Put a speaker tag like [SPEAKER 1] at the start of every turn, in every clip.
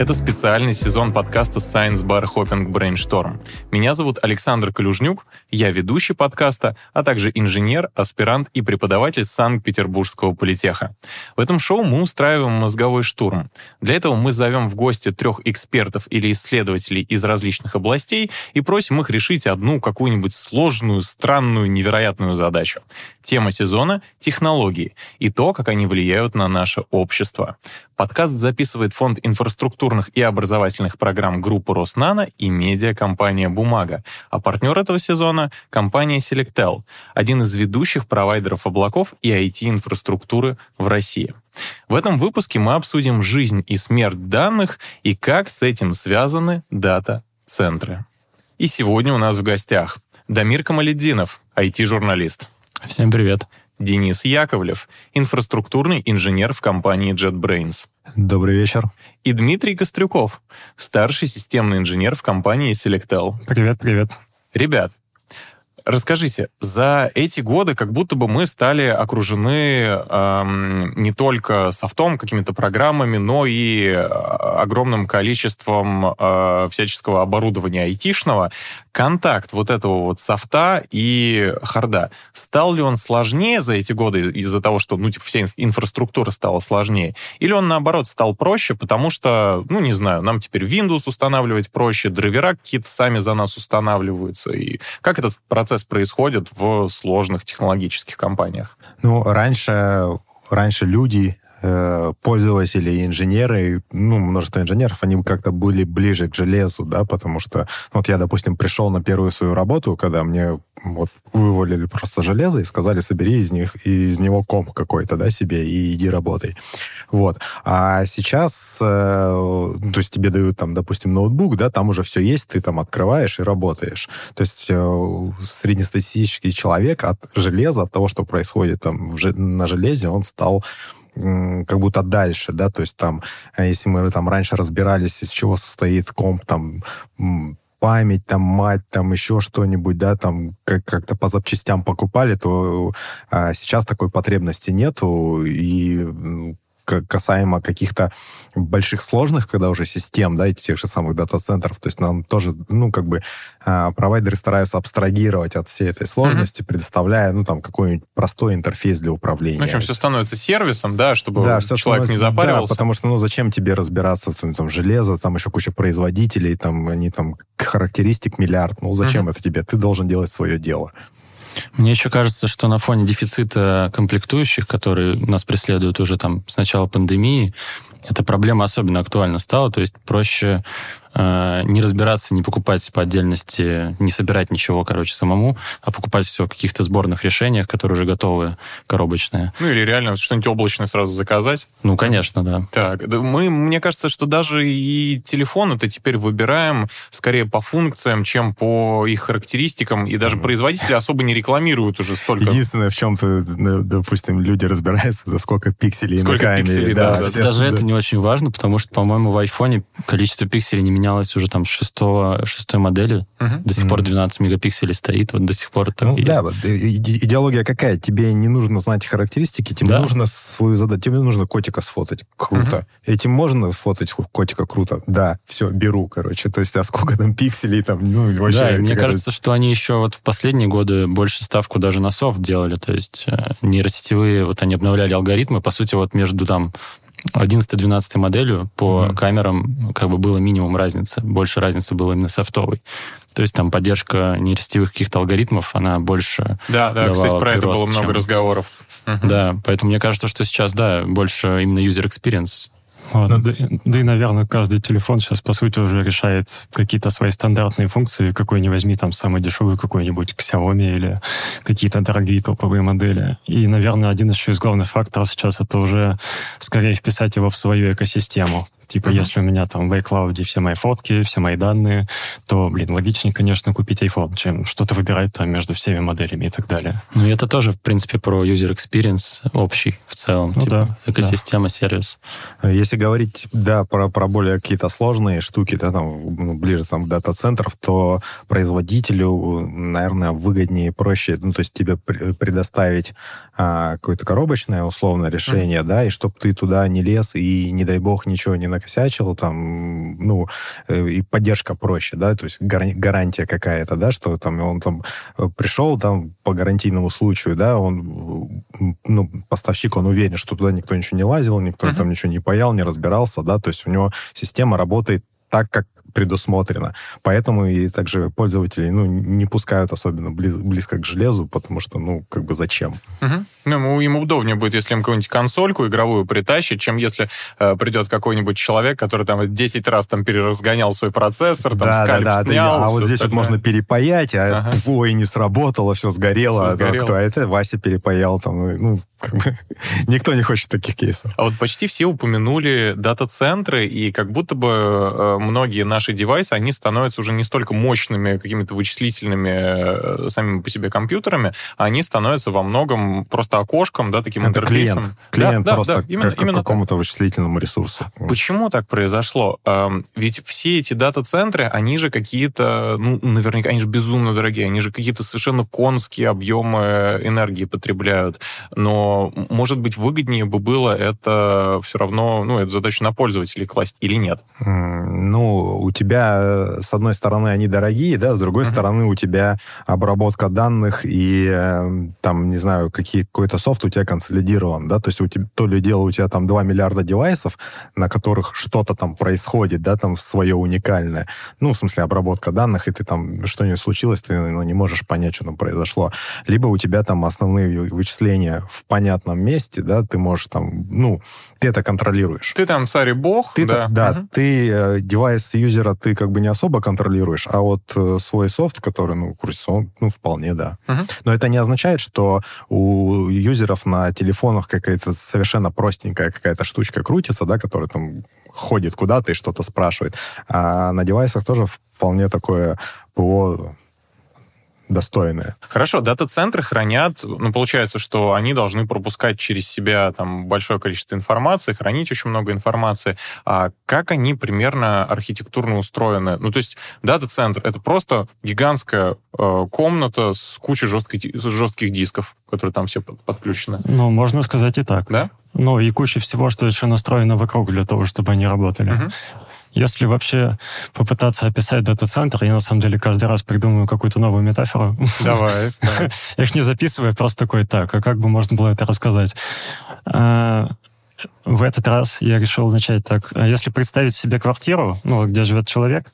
[SPEAKER 1] Это специальный сезон подкаста Science Bar Hopping Brainstorm. Меня зовут Александр Калюжнюк, я ведущий подкаста, а также инженер, аспирант и преподаватель Санкт-Петербургского политеха. В этом шоу мы устраиваем мозговой штурм. Для этого мы зовем в гости трех экспертов или исследователей из различных областей и просим их решить одну какую-нибудь сложную, странную, невероятную задачу. Тема сезона — технологии и то, как они влияют на наше общество. Подкаст записывает фонд инфраструктурных и образовательных программ группы Роснано и медиакомпания «Бумага», а партнер этого сезона — компания Selectel, один из ведущих провайдеров облаков и IT-инфраструктуры в России. В этом выпуске мы обсудим жизнь и смерть данных и как с этим связаны дата-центры. И сегодня у нас в гостях Дамир Камаледдинов, IT-журналист.
[SPEAKER 2] Всем привет.
[SPEAKER 1] Денис Яковлев, инфраструктурный инженер в компании JetBrains.
[SPEAKER 3] Добрый вечер.
[SPEAKER 1] И Дмитрий Кострюков, старший системный инженер в компании Selectel.
[SPEAKER 4] Привет, привет.
[SPEAKER 1] Ребят, Расскажите, за эти годы как будто бы мы стали окружены эм, не только софтом, какими-то программами, но и э, огромным количеством э, всяческого оборудования айтишного. Контакт вот этого вот софта и харда, стал ли он сложнее за эти годы из-за того, что, ну, типа, вся инфраструктура стала сложнее? Или он, наоборот, стал проще, потому что, ну, не знаю, нам теперь Windows устанавливать проще, драйвера какие-то сами за нас устанавливаются. И как этот процесс процесс происходит в сложных технологических компаниях?
[SPEAKER 3] Ну, раньше, раньше люди пользователи, инженеры, ну, множество инженеров, они как-то были ближе к железу, да, потому что вот я, допустим, пришел на первую свою работу, когда мне вот вывалили просто железо и сказали, собери из них, из него комп какой-то, да, себе и иди работай. Вот. А сейчас, э, то есть тебе дают там, допустим, ноутбук, да, там уже все есть, ты там открываешь и работаешь. То есть э, среднестатистический человек от железа, от того, что происходит там в, на железе, он стал как будто дальше, да, то есть там, э, если мы там раньше разбирались, из чего состоит комп, там, память, там, мать, там, еще что-нибудь, да, там, как- как-то по запчастям покупали, то а, сейчас такой потребности нету, и касаемо каких-то больших сложных, когда уже систем, да, тех же самых дата-центров, то есть нам тоже, ну, как бы э, провайдеры стараются абстрагировать от всей этой сложности, mm-hmm. предоставляя, ну, там, какой-нибудь простой интерфейс для управления. Ну,
[SPEAKER 1] в общем, все становится сервисом, да, чтобы да, все человек не запаривался.
[SPEAKER 3] Да, потому что, ну, зачем тебе разбираться в там, железо, там еще куча производителей, там, они там характеристик миллиард, ну, зачем mm-hmm. это тебе? Ты должен делать свое дело.
[SPEAKER 2] Мне еще кажется, что на фоне дефицита комплектующих, которые нас преследуют уже там с начала пандемии, эта проблема особенно актуальна стала. То есть проще Э, не разбираться, не покупать по отдельности, не собирать ничего, короче, самому, а покупать все в каких-то сборных решениях, которые уже готовы, коробочные.
[SPEAKER 1] Ну или реально что-нибудь облачное сразу заказать.
[SPEAKER 2] Ну, конечно, да.
[SPEAKER 1] Так, мы, мне кажется, что даже и телефон это теперь выбираем скорее по функциям, чем по их характеристикам, и даже производители особо не рекламируют уже столько.
[SPEAKER 3] Единственное, в чем-то, допустим, люди разбираются, это сколько пикселей
[SPEAKER 1] сколько на камере. Пикселей, да,
[SPEAKER 2] да, да. Даже да. это не очень важно, потому что, по-моему, в айфоне количество пикселей не менялось уже там с шестого, шестой модели. Угу. До сих пор 12 мегапикселей стоит, вот до сих пор так
[SPEAKER 3] ну,
[SPEAKER 2] есть.
[SPEAKER 3] Да, вот, идеология какая? Тебе не нужно знать характеристики, тебе да. нужно свою задачу, тебе нужно котика сфотать. Круто. Угу. Этим можно фотать котика круто? Да, все, беру, короче. То есть, а сколько там пикселей там, ну, вообще...
[SPEAKER 2] Да, мне кажется, что они еще вот в последние годы больше ставку даже на софт делали, то есть э, нейросетевые, вот они обновляли алгоритмы, по сути, вот между там 11-12 моделью по mm-hmm. камерам как бы было минимум разницы. Больше разницы было именно софтовой. То есть там поддержка нейросетевых каких-то алгоритмов, она больше
[SPEAKER 1] Да, да, кстати, про это было много чем... разговоров.
[SPEAKER 2] Uh-huh. Да, поэтому мне кажется, что сейчас, да, больше именно user experience
[SPEAKER 4] вот. Ну, да, да и, наверное, каждый телефон сейчас, по сути, уже решает какие-то свои стандартные функции. Какой не возьми, там, самый дешевый какой-нибудь Xiaomi или какие-то дорогие топовые модели. И, наверное, один еще из главных факторов сейчас это уже скорее вписать его в свою экосистему. Типа, uh-huh. если у меня там в iCloud все мои фотки, все мои данные, то, блин, логичнее, конечно, купить iPhone, чем что-то выбирать там между всеми моделями и так далее.
[SPEAKER 2] Ну, и это тоже, в принципе, про user experience общий в целом. Ну, типа, да, экосистема, да. сервис.
[SPEAKER 3] Если говорить, да, про, про более какие-то сложные штуки, да, там, ну, ближе там дата-центров, то производителю, наверное, выгоднее, проще, ну, то есть тебе предоставить а, какое-то коробочное условное решение, uh-huh. да, и чтобы ты туда не лез и, не дай бог, ничего не накопил накосячил, там, ну, э, и поддержка проще, да, то есть гарантия какая-то, да, что там он там э, пришел там по гарантийному случаю, да, он, ну, поставщик, он уверен, что туда никто ничего не лазил, никто uh-huh. там ничего не паял, не разбирался, да, то есть у него система работает так, как предусмотрено. Поэтому и также пользователи ну, не пускают особенно близ, близко к железу, потому что, ну, как бы зачем?
[SPEAKER 1] Угу. Ну, ему удобнее будет, если им какую-нибудь консольку игровую притащить, чем если э, придет какой-нибудь человек, который там 10 раз там переразгонял свой процессор, там да, скальп да, да, снял.
[SPEAKER 3] А вот здесь вот можно перепаять, а ага. ой, не сработало, все сгорело. Все сгорело. А, кто это? Вася перепаял там, ну, ну как бы, никто не хочет таких кейсов.
[SPEAKER 1] А вот почти все упомянули дата-центры, и как будто бы э, многие наши девайсы, они становятся уже не столько мощными какими-то вычислительными э, самими по себе компьютерами, а они становятся во многом просто окошком, да, таким Это интерфейсом.
[SPEAKER 3] Клиент, клиент да, просто да, да, именно, как, именно какому-то вычислительному ресурсу.
[SPEAKER 1] Почему так произошло? Ведь все эти дата-центры, они же какие-то, ну, наверняка, они же безумно дорогие, они же какие-то совершенно конские объемы энергии потребляют, но может быть, выгоднее бы было это все равно, ну, эту задачу на пользователей класть или нет?
[SPEAKER 3] Ну, у тебя, э, с одной стороны, они дорогие, да, с другой uh-huh. стороны, у тебя обработка данных и, э, там, не знаю, какие, какой-то софт у тебя консолидирован, да, то есть у тебя, то ли дело у тебя там 2 миллиарда девайсов, на которых что-то там происходит, да, там свое уникальное, ну, в смысле, обработка данных, и ты там, что-нибудь случилось, ты ну, не можешь понять, что там произошло. Либо у тебя там основные вычисления в понятном месте, да, ты можешь там, ну, ты это контролируешь.
[SPEAKER 1] Ты там царь и бог,
[SPEAKER 3] ты,
[SPEAKER 1] да.
[SPEAKER 3] Да, угу. ты э, девайс юзера ты как бы не особо контролируешь, а вот э, свой софт, который, ну, крутится, он, ну, вполне, да. Угу. Но это не означает, что у юзеров на телефонах какая-то совершенно простенькая какая-то штучка крутится, да, которая там ходит куда-то и что-то спрашивает. А на девайсах тоже вполне такое ПО достойные.
[SPEAKER 1] Хорошо, дата-центры хранят, ну, получается, что они должны пропускать через себя там большое количество информации, хранить очень много информации. А как они примерно архитектурно устроены? Ну, то есть дата-центр — это просто гигантская э, комната с кучей жестких, жестких дисков, которые там все подключены.
[SPEAKER 4] Ну, можно сказать и так.
[SPEAKER 1] Да?
[SPEAKER 4] Ну, и куча всего, что еще настроено вокруг для того, чтобы они работали. Uh-huh. Если вообще попытаться описать дата-центр, я на самом деле каждый раз придумываю какую-то новую метафору.
[SPEAKER 1] Давай.
[SPEAKER 4] Я их не записываю, просто такой, так, а как бы можно было это рассказать? А, в этот раз я решил начать так. А если представить себе квартиру, ну, где живет человек,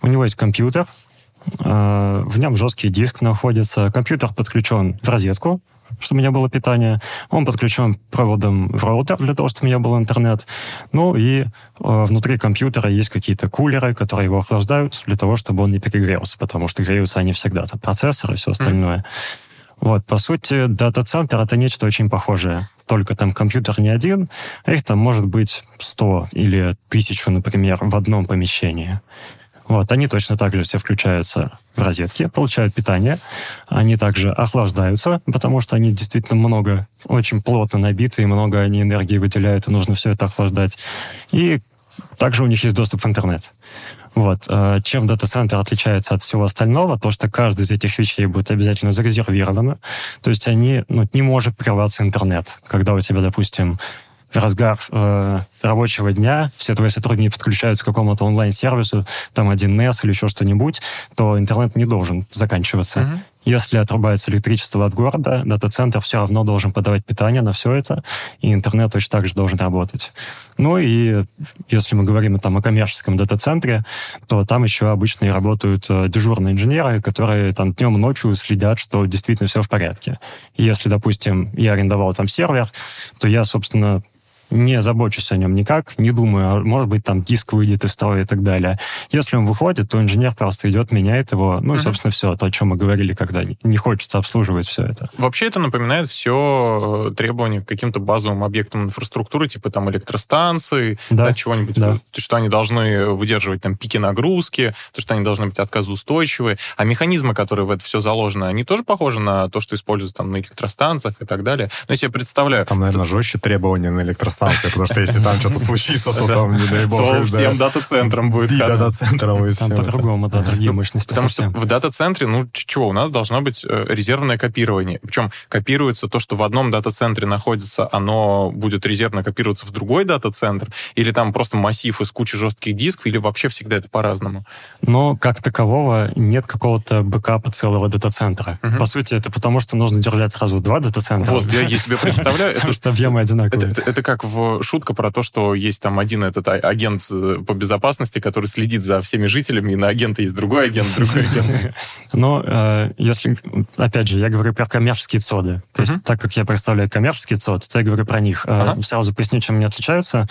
[SPEAKER 4] у него есть компьютер, а, в нем жесткий диск находится, компьютер подключен в розетку, чтобы у меня было питание. Он подключен проводом в роутер для того, чтобы у меня был интернет. Ну и э, внутри компьютера есть какие-то кулеры, которые его охлаждают для того, чтобы он не перегрелся, потому что греются они всегда, там процессор и все остальное. Mm-hmm. Вот, по сути, дата-центр — это нечто очень похожее. Только там компьютер не один, а их там может быть 100 или 1000, например, в одном помещении. Вот, они точно так же все включаются в розетки, получают питание. Они также охлаждаются, потому что они действительно много, очень плотно набиты, и много они энергии выделяют, и нужно все это охлаждать. И также у них есть доступ в интернет. Вот. Э, чем дата-центр отличается от всего остального, то, что каждая из этих вещей будет обязательно зарезервирована. То есть они, ну, не может прерваться интернет. Когда у тебя, допустим, разгар э, рабочего дня, все твои сотрудники подключаются к какому-то онлайн-сервису, там один NES или еще что-нибудь, то интернет не должен заканчиваться. Uh-huh. Если отрубается электричество от города, дата-центр все равно должен подавать питание на все это, и интернет точно так же должен работать. Ну и если мы говорим там о коммерческом дата-центре, то там еще обычно и работают э, дежурные инженеры, которые там днем и ночью следят, что действительно все в порядке. И если, допустим, я арендовал там сервер, то я, собственно, не забочусь о нем никак, не думаю, а может быть, там диск выйдет из строя и так далее. Если он выходит, то инженер просто идет, меняет его. Ну, и, собственно, все, то, о чем мы говорили, когда не хочется обслуживать все это.
[SPEAKER 1] Вообще это напоминает все э, требования к каким-то базовым объектам инфраструктуры, типа там электростанции, да. да, чего-нибудь, да. то, что они должны выдерживать там пики нагрузки, то, что они должны быть отказоустойчивые. А механизмы, которые в это все заложены, они тоже похожи на то, что используются там на электростанциях и так далее. Но если я представляю...
[SPEAKER 3] Там, наверное, жестче требования на электростанциях электростанции, потому что если там что-то случится, то там, не дай бог...
[SPEAKER 1] То всем дата-центрам будет
[SPEAKER 3] И дата-центрам, и
[SPEAKER 4] Там по-другому, да, другие мощности
[SPEAKER 1] Потому что в дата-центре, ну, чего, у нас должно быть э, резервное копирование. Причем копируется то, что в одном дата-центре находится, оно будет резервно копироваться в другой дата-центр, или там просто массив из кучи жестких дисков, или вообще всегда это по-разному.
[SPEAKER 4] Но как такового нет какого-то бэкапа целого дата-центра. По сути, это потому, что нужно держать сразу два дата-центра.
[SPEAKER 1] Вот, я, я тебе представляю, это,
[SPEAKER 4] Потому что объемы одинаковые.
[SPEAKER 1] это как в шутка про то, что есть там один этот а- агент э, по безопасности, который следит за всеми жителями, и на агента есть другой агент, другой агент.
[SPEAKER 4] Но э, если, опять же, я говорю про коммерческие цоды. То есть, так как я представляю коммерческий цод, то я говорю про них. Э. Сразу поясню, чем они отличаются.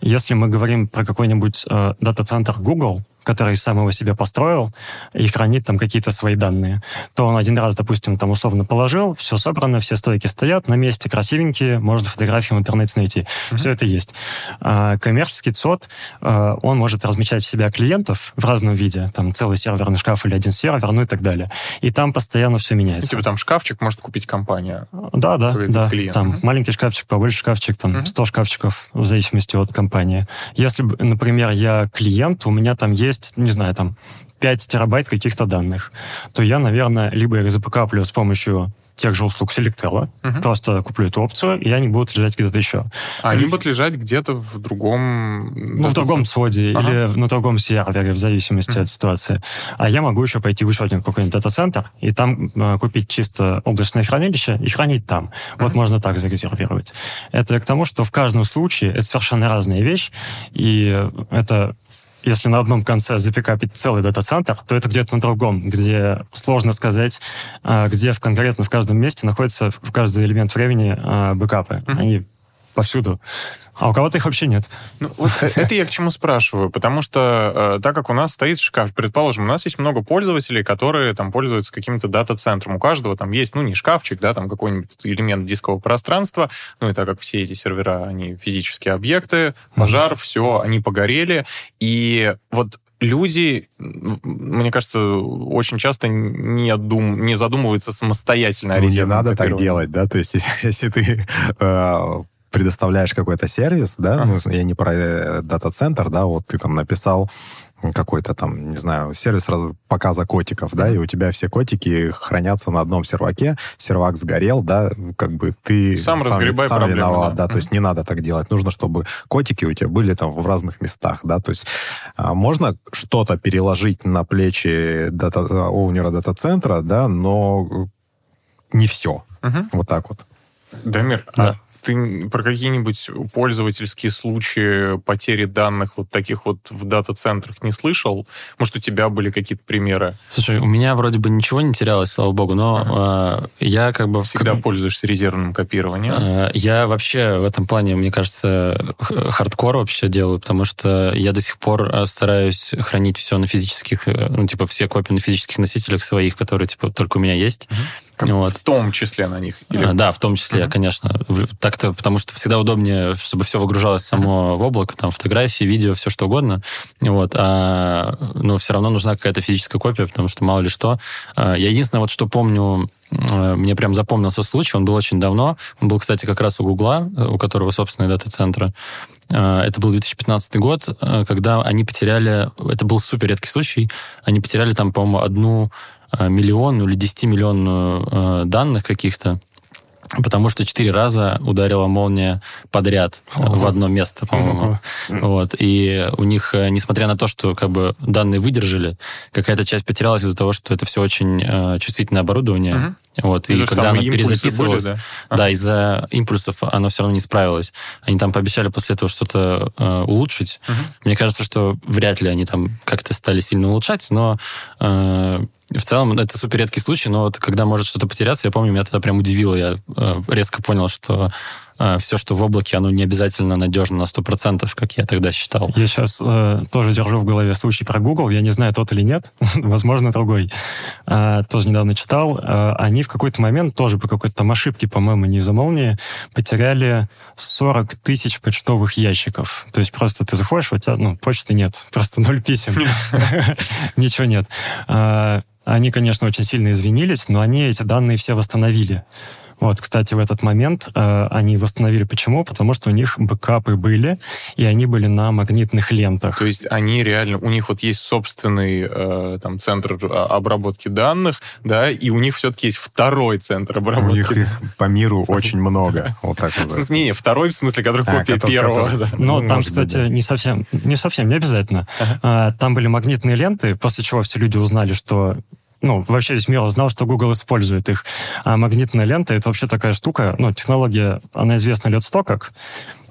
[SPEAKER 4] Если мы говорим про какой-нибудь дата-центр Google, который сам его себе построил и хранит там какие-то свои данные, то он один раз, допустим, там условно положил, все собрано, все стойки стоят на месте, красивенькие, можно фотографии в интернете найти. Все это есть. А коммерческий ЦОД, э, он может размещать в себя клиентов в разном виде, там целый серверный шкаф или один сервер, ну и так далее. И там постоянно все
[SPEAKER 1] Ну,
[SPEAKER 4] меняется.
[SPEAKER 1] Типа там шкафчик может купить компания.
[SPEAKER 4] Да, да, да.
[SPEAKER 1] клиент.
[SPEAKER 4] Там
[SPEAKER 1] Мгм.
[SPEAKER 4] маленький шкафчик, побольше шкафчик, там
[SPEAKER 1] Мгм.
[SPEAKER 4] 100 шкафчиков, в зависимости от компании. Если, например, я клиент, у меня там есть, не знаю, там 5 терабайт каких-то данных, то я, наверное, либо их запекаплю с помощью тех же услуг Selectel,
[SPEAKER 1] Мгм.
[SPEAKER 4] просто куплю эту опцию, и они будут лежать где-то еще.
[SPEAKER 1] А они будут лежать где-то в другом...
[SPEAKER 4] Ну, в другом цоде
[SPEAKER 1] Ага.
[SPEAKER 4] или на другом сервере, в зависимости
[SPEAKER 1] Мгм.
[SPEAKER 4] от ситуации. А я могу еще пойти в еще один какой-нибудь дата-центр и там э, купить чисто облачное хранилище и хранить там. Вот
[SPEAKER 1] Мгм.
[SPEAKER 4] можно так зарезервировать. Это к тому, что в каждом случае это совершенно разная вещь, и это если на одном конце запикапить целый дата-центр, то это где-то на другом, где сложно сказать, а, где в конкретно в каждом месте находится в каждый элемент времени а, бэкапы.
[SPEAKER 1] Мгм.
[SPEAKER 4] Они повсюду. А у кого-то их вообще нет.
[SPEAKER 1] Ну, вот это я к чему спрашиваю, потому что э, так как у нас стоит шкаф, предположим, у нас есть много пользователей, которые там пользуются каким-то дата-центром. У каждого там есть, ну, не шкафчик, да, там какой-нибудь элемент дискового пространства, ну, и так как все эти сервера, они физические объекты, пожар, все, они погорели, и вот люди, мне кажется, очень часто не, дум, не задумываются самостоятельно о
[SPEAKER 3] Ну, не надо так делать, да, то есть если, если ты э, предоставляешь какой-то сервис, да, ну, я не про э, дата-центр, да, вот ты там написал какой-то там, не знаю, сервис раз- показа котиков, да, и у тебя все котики хранятся на одном серваке, сервак сгорел, да, как бы ты
[SPEAKER 1] Сам разгребай
[SPEAKER 3] сам
[SPEAKER 1] проблему,
[SPEAKER 3] виноват,
[SPEAKER 1] да.
[SPEAKER 3] да, то есть не надо так делать, нужно, чтобы котики у тебя были там в разных местах, да, то есть а, можно что-то переложить на плечи дата, оунера дата-центра, да, но не все,
[SPEAKER 1] Мгм.
[SPEAKER 3] вот так вот.
[SPEAKER 1] Дамир,
[SPEAKER 2] Да.
[SPEAKER 1] а ты про какие-нибудь пользовательские случаи потери данных вот таких вот в дата-центрах не слышал? Может, у тебя были какие-то примеры?
[SPEAKER 2] Слушай, у меня вроде бы ничего не терялось, слава богу, но э, я как бы...
[SPEAKER 1] Всегда пользуешься резервным копированием?
[SPEAKER 2] Э, Я вообще в этом плане, мне кажется, хардкор вообще делаю, потому что я до сих пор э, стараюсь хранить все на физических, э, ну, типа, все копии на физических носителях своих, которые, типа, только у меня есть.
[SPEAKER 1] Как
[SPEAKER 2] вот.
[SPEAKER 1] В том числе на них? Или-
[SPEAKER 2] А, Да, в том числе,
[SPEAKER 1] Мгм.
[SPEAKER 2] конечно. Так-то, потому что всегда удобнее, чтобы все выгружалось само в облако, там фотографии, видео, все что угодно. Вот. А, но все равно нужна какая-то физическая копия, потому что мало ли что. А, Я единственное, вот что помню, мне прям запомнился случай, он был очень давно. Он был, кстати, как раз у Гугла, у которого собственные дата-центры. Э, Это был 2015 год, э, когда они потеряли... Это был супер редкий случай. Они потеряли там, по-моему, одну миллионную или 10 миллионную э, данных каких-то, потому что четыре раза ударила молния подряд э, в одно место, по-моему. Вот. И у них, э, несмотря на то, что как бы данные выдержали, какая-то часть потерялась из-за того, что это все очень э, чувствительное оборудование. Вот. И
[SPEAKER 1] есть
[SPEAKER 2] когда
[SPEAKER 1] и импульсы
[SPEAKER 2] перезаписывалось,
[SPEAKER 1] были,
[SPEAKER 2] да,
[SPEAKER 1] да?
[SPEAKER 2] из-за импульсов оно все равно не справилось. Они там пообещали после этого что-то э, улучшить.
[SPEAKER 1] Мгм.
[SPEAKER 2] Мне кажется, что вряд ли они там как-то стали сильно улучшать, но э, в целом это супер редкий случай, но вот когда может что-то потеряться, я помню, меня тогда прям удивило. Я э, резко понял, что все, что в облаке, оно не обязательно надежно на 100%, как я тогда считал.
[SPEAKER 4] Я сейчас э, тоже держу в голове случай про Google. Я не знаю, тот или нет. Возможно, другой. А, тоже недавно читал. А, они в какой-то момент, тоже по какой-то там ошибке, по-моему, не из-за молнии, потеряли 40 тысяч почтовых ящиков. То есть просто ты заходишь, у тебя, ну, почты нет. Просто ноль писем. Ничего нет. Они, конечно, очень сильно извинились, но они эти данные все восстановили. Вот, кстати, в этот момент э, они восстановили почему? Потому что у них бэкапы были, и они были на магнитных лентах.
[SPEAKER 1] То есть они реально, у них вот есть собственный э, там центр а, обработки данных, да, и у них все-таки есть второй центр обработки.
[SPEAKER 3] У них их по миру очень много. Вот так вот.
[SPEAKER 1] Не, не, второй в смысле, который
[SPEAKER 3] А,
[SPEAKER 1] копия первого.
[SPEAKER 4] Но
[SPEAKER 3] Ну,
[SPEAKER 4] там, кстати, не совсем, не совсем, не обязательно. А, Там были магнитные ленты, после чего все люди узнали, что ну, вообще весь мир узнал, что Google использует их. А магнитная лента — это вообще такая штука, ну, технология, она известна лет сто как.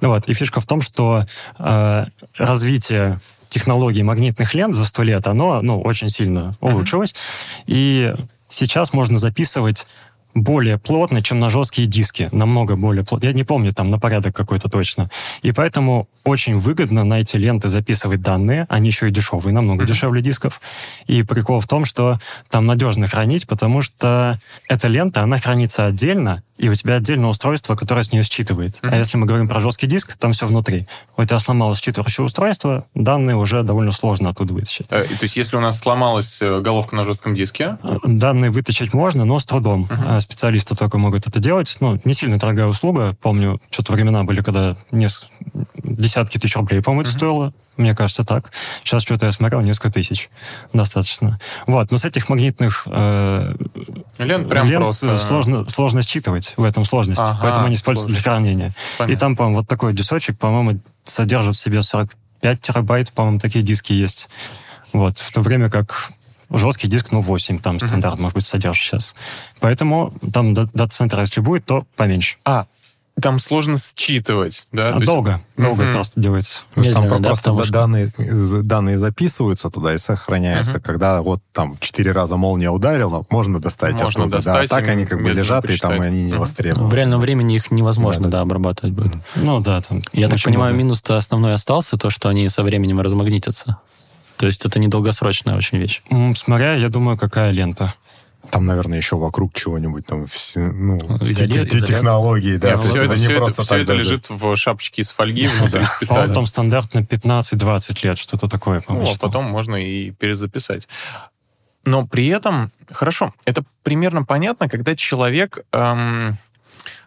[SPEAKER 4] Вот. И фишка в том, что э, развитие технологий магнитных лент за сто лет, оно, ну, очень сильно улучшилось. И сейчас можно записывать более плотно, чем на жесткие диски, намного более плотно. Я не помню, там на порядок какой-то точно. И поэтому очень выгодно на эти ленты записывать данные. Они еще и дешевые, намного дешевле дисков. И прикол в том, что там надежно хранить, потому что эта лента, она хранится отдельно, и у тебя отдельное устройство, которое с нее считывает. А если мы говорим про жесткий диск, там все внутри. У тебя сломалось считывающее устройство, данные уже довольно сложно оттуда вытащить.
[SPEAKER 1] Э, То есть если у нас сломалась э, головка на жестком диске,
[SPEAKER 4] Данные вытащить можно, но с трудом. А Специалисты только могут это делать. Ну, не сильно дорогая услуга. Помню, что-то времена были, когда неск- десятки тысяч рублей, по-моему, это стоило. Мне кажется, так. Сейчас что-то я смотрел, несколько тысяч. Достаточно. Вот. Но с этих магнитных э,
[SPEAKER 1] лент прям
[SPEAKER 4] лент
[SPEAKER 1] просто...
[SPEAKER 4] сложно, сложно считывать. В этом сложность.
[SPEAKER 1] Ага,
[SPEAKER 4] Поэтому они используются для хранения. И
[SPEAKER 1] Понятно.
[SPEAKER 4] там, по-моему, вот такой дисочек, по-моему, содержит в себе 45 терабайт, по-моему, такие диски есть. Вот, в то время как жесткий диск, ну, 8, там стандарт, может быть, содержит сейчас. Поэтому там да- дата-центр, если будет, то поменьше.
[SPEAKER 1] А, там сложно считывать, да?
[SPEAKER 4] А
[SPEAKER 1] То есть-
[SPEAKER 4] долго, долго
[SPEAKER 1] Мгм.
[SPEAKER 4] просто делается.
[SPEAKER 3] То есть там
[SPEAKER 2] Медленно, да,
[SPEAKER 3] просто да-
[SPEAKER 2] что-
[SPEAKER 3] данные, данные записываются туда и сохраняются. Когда вот там четыре раза молния ударила, можно достать
[SPEAKER 1] Можно
[SPEAKER 3] оттуда.
[SPEAKER 1] достать
[SPEAKER 3] да, а так они как бы
[SPEAKER 1] медленно
[SPEAKER 3] лежат, и там они не
[SPEAKER 1] Мгм.
[SPEAKER 3] востребованы.
[SPEAKER 2] В реальном времени их невозможно,
[SPEAKER 3] Да,
[SPEAKER 2] да, обрабатывать будет.
[SPEAKER 4] Ну, да, там
[SPEAKER 2] Я так понимаю,
[SPEAKER 4] много.
[SPEAKER 2] минус-то основной остался, то, что они со временем размагнитятся. То есть это недолгосрочная очень вещь.
[SPEAKER 4] Смотря, я думаю, какая лента.
[SPEAKER 3] Там, наверное, еще вокруг чего-нибудь там все, ну, те-
[SPEAKER 2] изоляция.
[SPEAKER 3] технологии, да.
[SPEAKER 1] Нет,
[SPEAKER 3] есть
[SPEAKER 1] все это,
[SPEAKER 3] не
[SPEAKER 1] это-
[SPEAKER 3] просто
[SPEAKER 1] всё
[SPEAKER 3] так
[SPEAKER 1] это
[SPEAKER 3] даже.
[SPEAKER 1] лежит в шапочке из фольги внутри специально.
[SPEAKER 4] там стандартно 15-20 лет, что-то такое,
[SPEAKER 1] Ну, а потом можно и перезаписать. Но при этом, хорошо, это примерно понятно, когда человек, эм,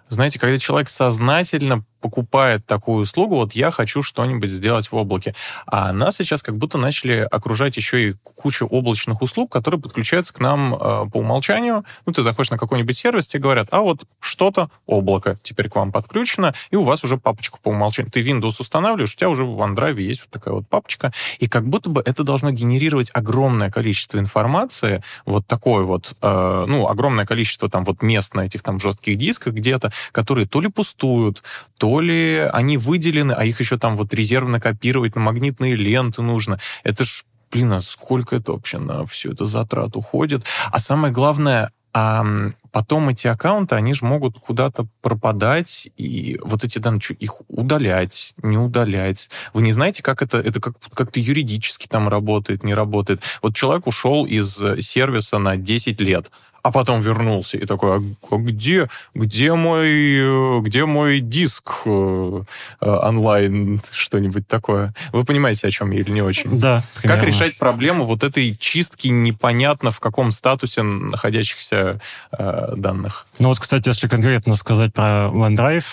[SPEAKER 1] знаете, когда человек сознательно покупает такую услугу, вот я хочу что-нибудь сделать в облаке. А нас сейчас как будто начали окружать еще и кучу облачных услуг, которые подключаются к нам э, по умолчанию. Ну, ты заходишь на какой-нибудь сервис, тебе говорят, а вот что-то, облако, теперь к вам подключено, и у вас уже папочка по умолчанию. Ты Windows устанавливаешь, у тебя уже в OneDrive есть вот такая вот папочка, и как будто бы это должно генерировать огромное количество информации, вот такое вот, э, ну, огромное количество там вот мест на этих там жестких дисках где-то, которые то ли пустуют, то ли они выделены, а их еще там вот резервно копировать на магнитные ленты нужно. Это ж, блин, а сколько это вообще на всю эту затрат уходит? А самое главное, а потом эти аккаунты, они же могут куда-то пропадать, и вот эти данные, их удалять, не удалять. Вы не знаете, как это, это как, как-то юридически там работает, не работает. Вот человек ушел из э, сервиса на 10 лет, а потом вернулся и такой, а, а где, где мой, э, где мой диск э, э, онлайн, что-нибудь такое? Вы понимаете, о чем я или не очень?
[SPEAKER 4] Да,
[SPEAKER 1] Как
[SPEAKER 4] примерно.
[SPEAKER 1] решать проблему вот этой чистки непонятно в каком статусе находящихся э, данных?
[SPEAKER 4] Ну вот, кстати, если конкретно сказать про OneDrive,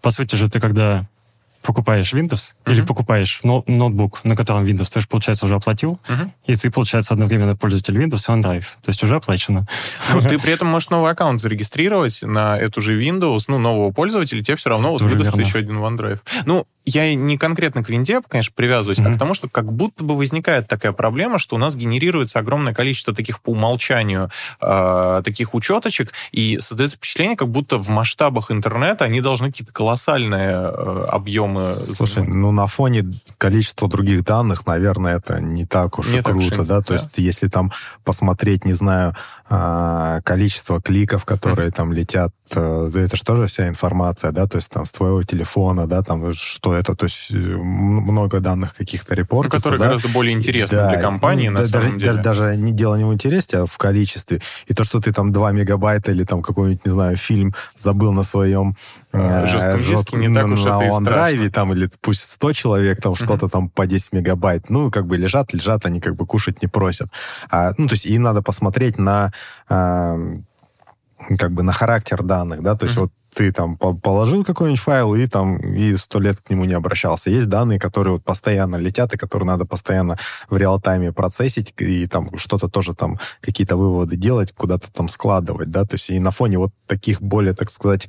[SPEAKER 4] по сути же ты когда покупаешь Windows или
[SPEAKER 1] Мгм.
[SPEAKER 4] покупаешь но- ноутбук, на котором Windows, ты же, получается, уже оплатил,
[SPEAKER 1] Мгм.
[SPEAKER 4] и ты, получается, одновременно пользователь Windows и OneDrive. То есть уже оплачено.
[SPEAKER 1] Ну, ты при этом можешь новый аккаунт зарегистрировать на эту же Windows, ну, нового пользователя, тебе все равно вот выдастся еще один OneDrive. Ну, я не конкретно к винде, конечно, привязываюсь, а
[SPEAKER 4] Мгм.
[SPEAKER 1] к тому, что как будто бы возникает такая проблема, что у нас генерируется огромное количество таких по умолчанию э, таких учеточек, и создается впечатление, как будто в масштабах интернета они должны какие-то колоссальные э, объемы...
[SPEAKER 3] Слушай, ну на фоне количества других данных, наверное, это не так уж
[SPEAKER 1] Не
[SPEAKER 3] и
[SPEAKER 1] так уж и-
[SPEAKER 3] круто, да?
[SPEAKER 1] да.
[SPEAKER 3] То есть если там посмотреть, не знаю, а, количество кликов, которые там летят, э, это же тоже вся информация, да? То есть там с твоего телефона, да, там что это, то есть э, много данных каких-то
[SPEAKER 1] Ну,
[SPEAKER 3] репортов,
[SPEAKER 1] которые
[SPEAKER 3] да?
[SPEAKER 1] гораздо более интересны
[SPEAKER 3] Да,
[SPEAKER 1] для компании,
[SPEAKER 3] ну,
[SPEAKER 1] на
[SPEAKER 3] да-
[SPEAKER 1] самом
[SPEAKER 3] даже,
[SPEAKER 1] деле.
[SPEAKER 3] Даже, даже не дело не в интересе, а в количестве. И то, что ты там 2 мегабайта или там какой-нибудь, не знаю, фильм забыл на своем
[SPEAKER 1] А,
[SPEAKER 3] э,
[SPEAKER 1] жестком диске, не так уж
[SPEAKER 3] на
[SPEAKER 1] это и страшно.
[SPEAKER 3] там, или пусть 100 человек, там что-то там по 10 мегабайт. Ну, как бы лежат, лежат, они как бы кушать не просят. А, ну, то есть им надо посмотреть на... а, как бы на характер данных, да, то есть mm-hmm. вот ты там положил какой-нибудь файл и там и сто лет к нему не обращался. Есть данные, которые вот постоянно летят и которые надо постоянно в реал-тайме процессить и там что-то тоже там какие-то выводы делать, куда-то там складывать, да, то есть и на фоне вот таких более, так сказать,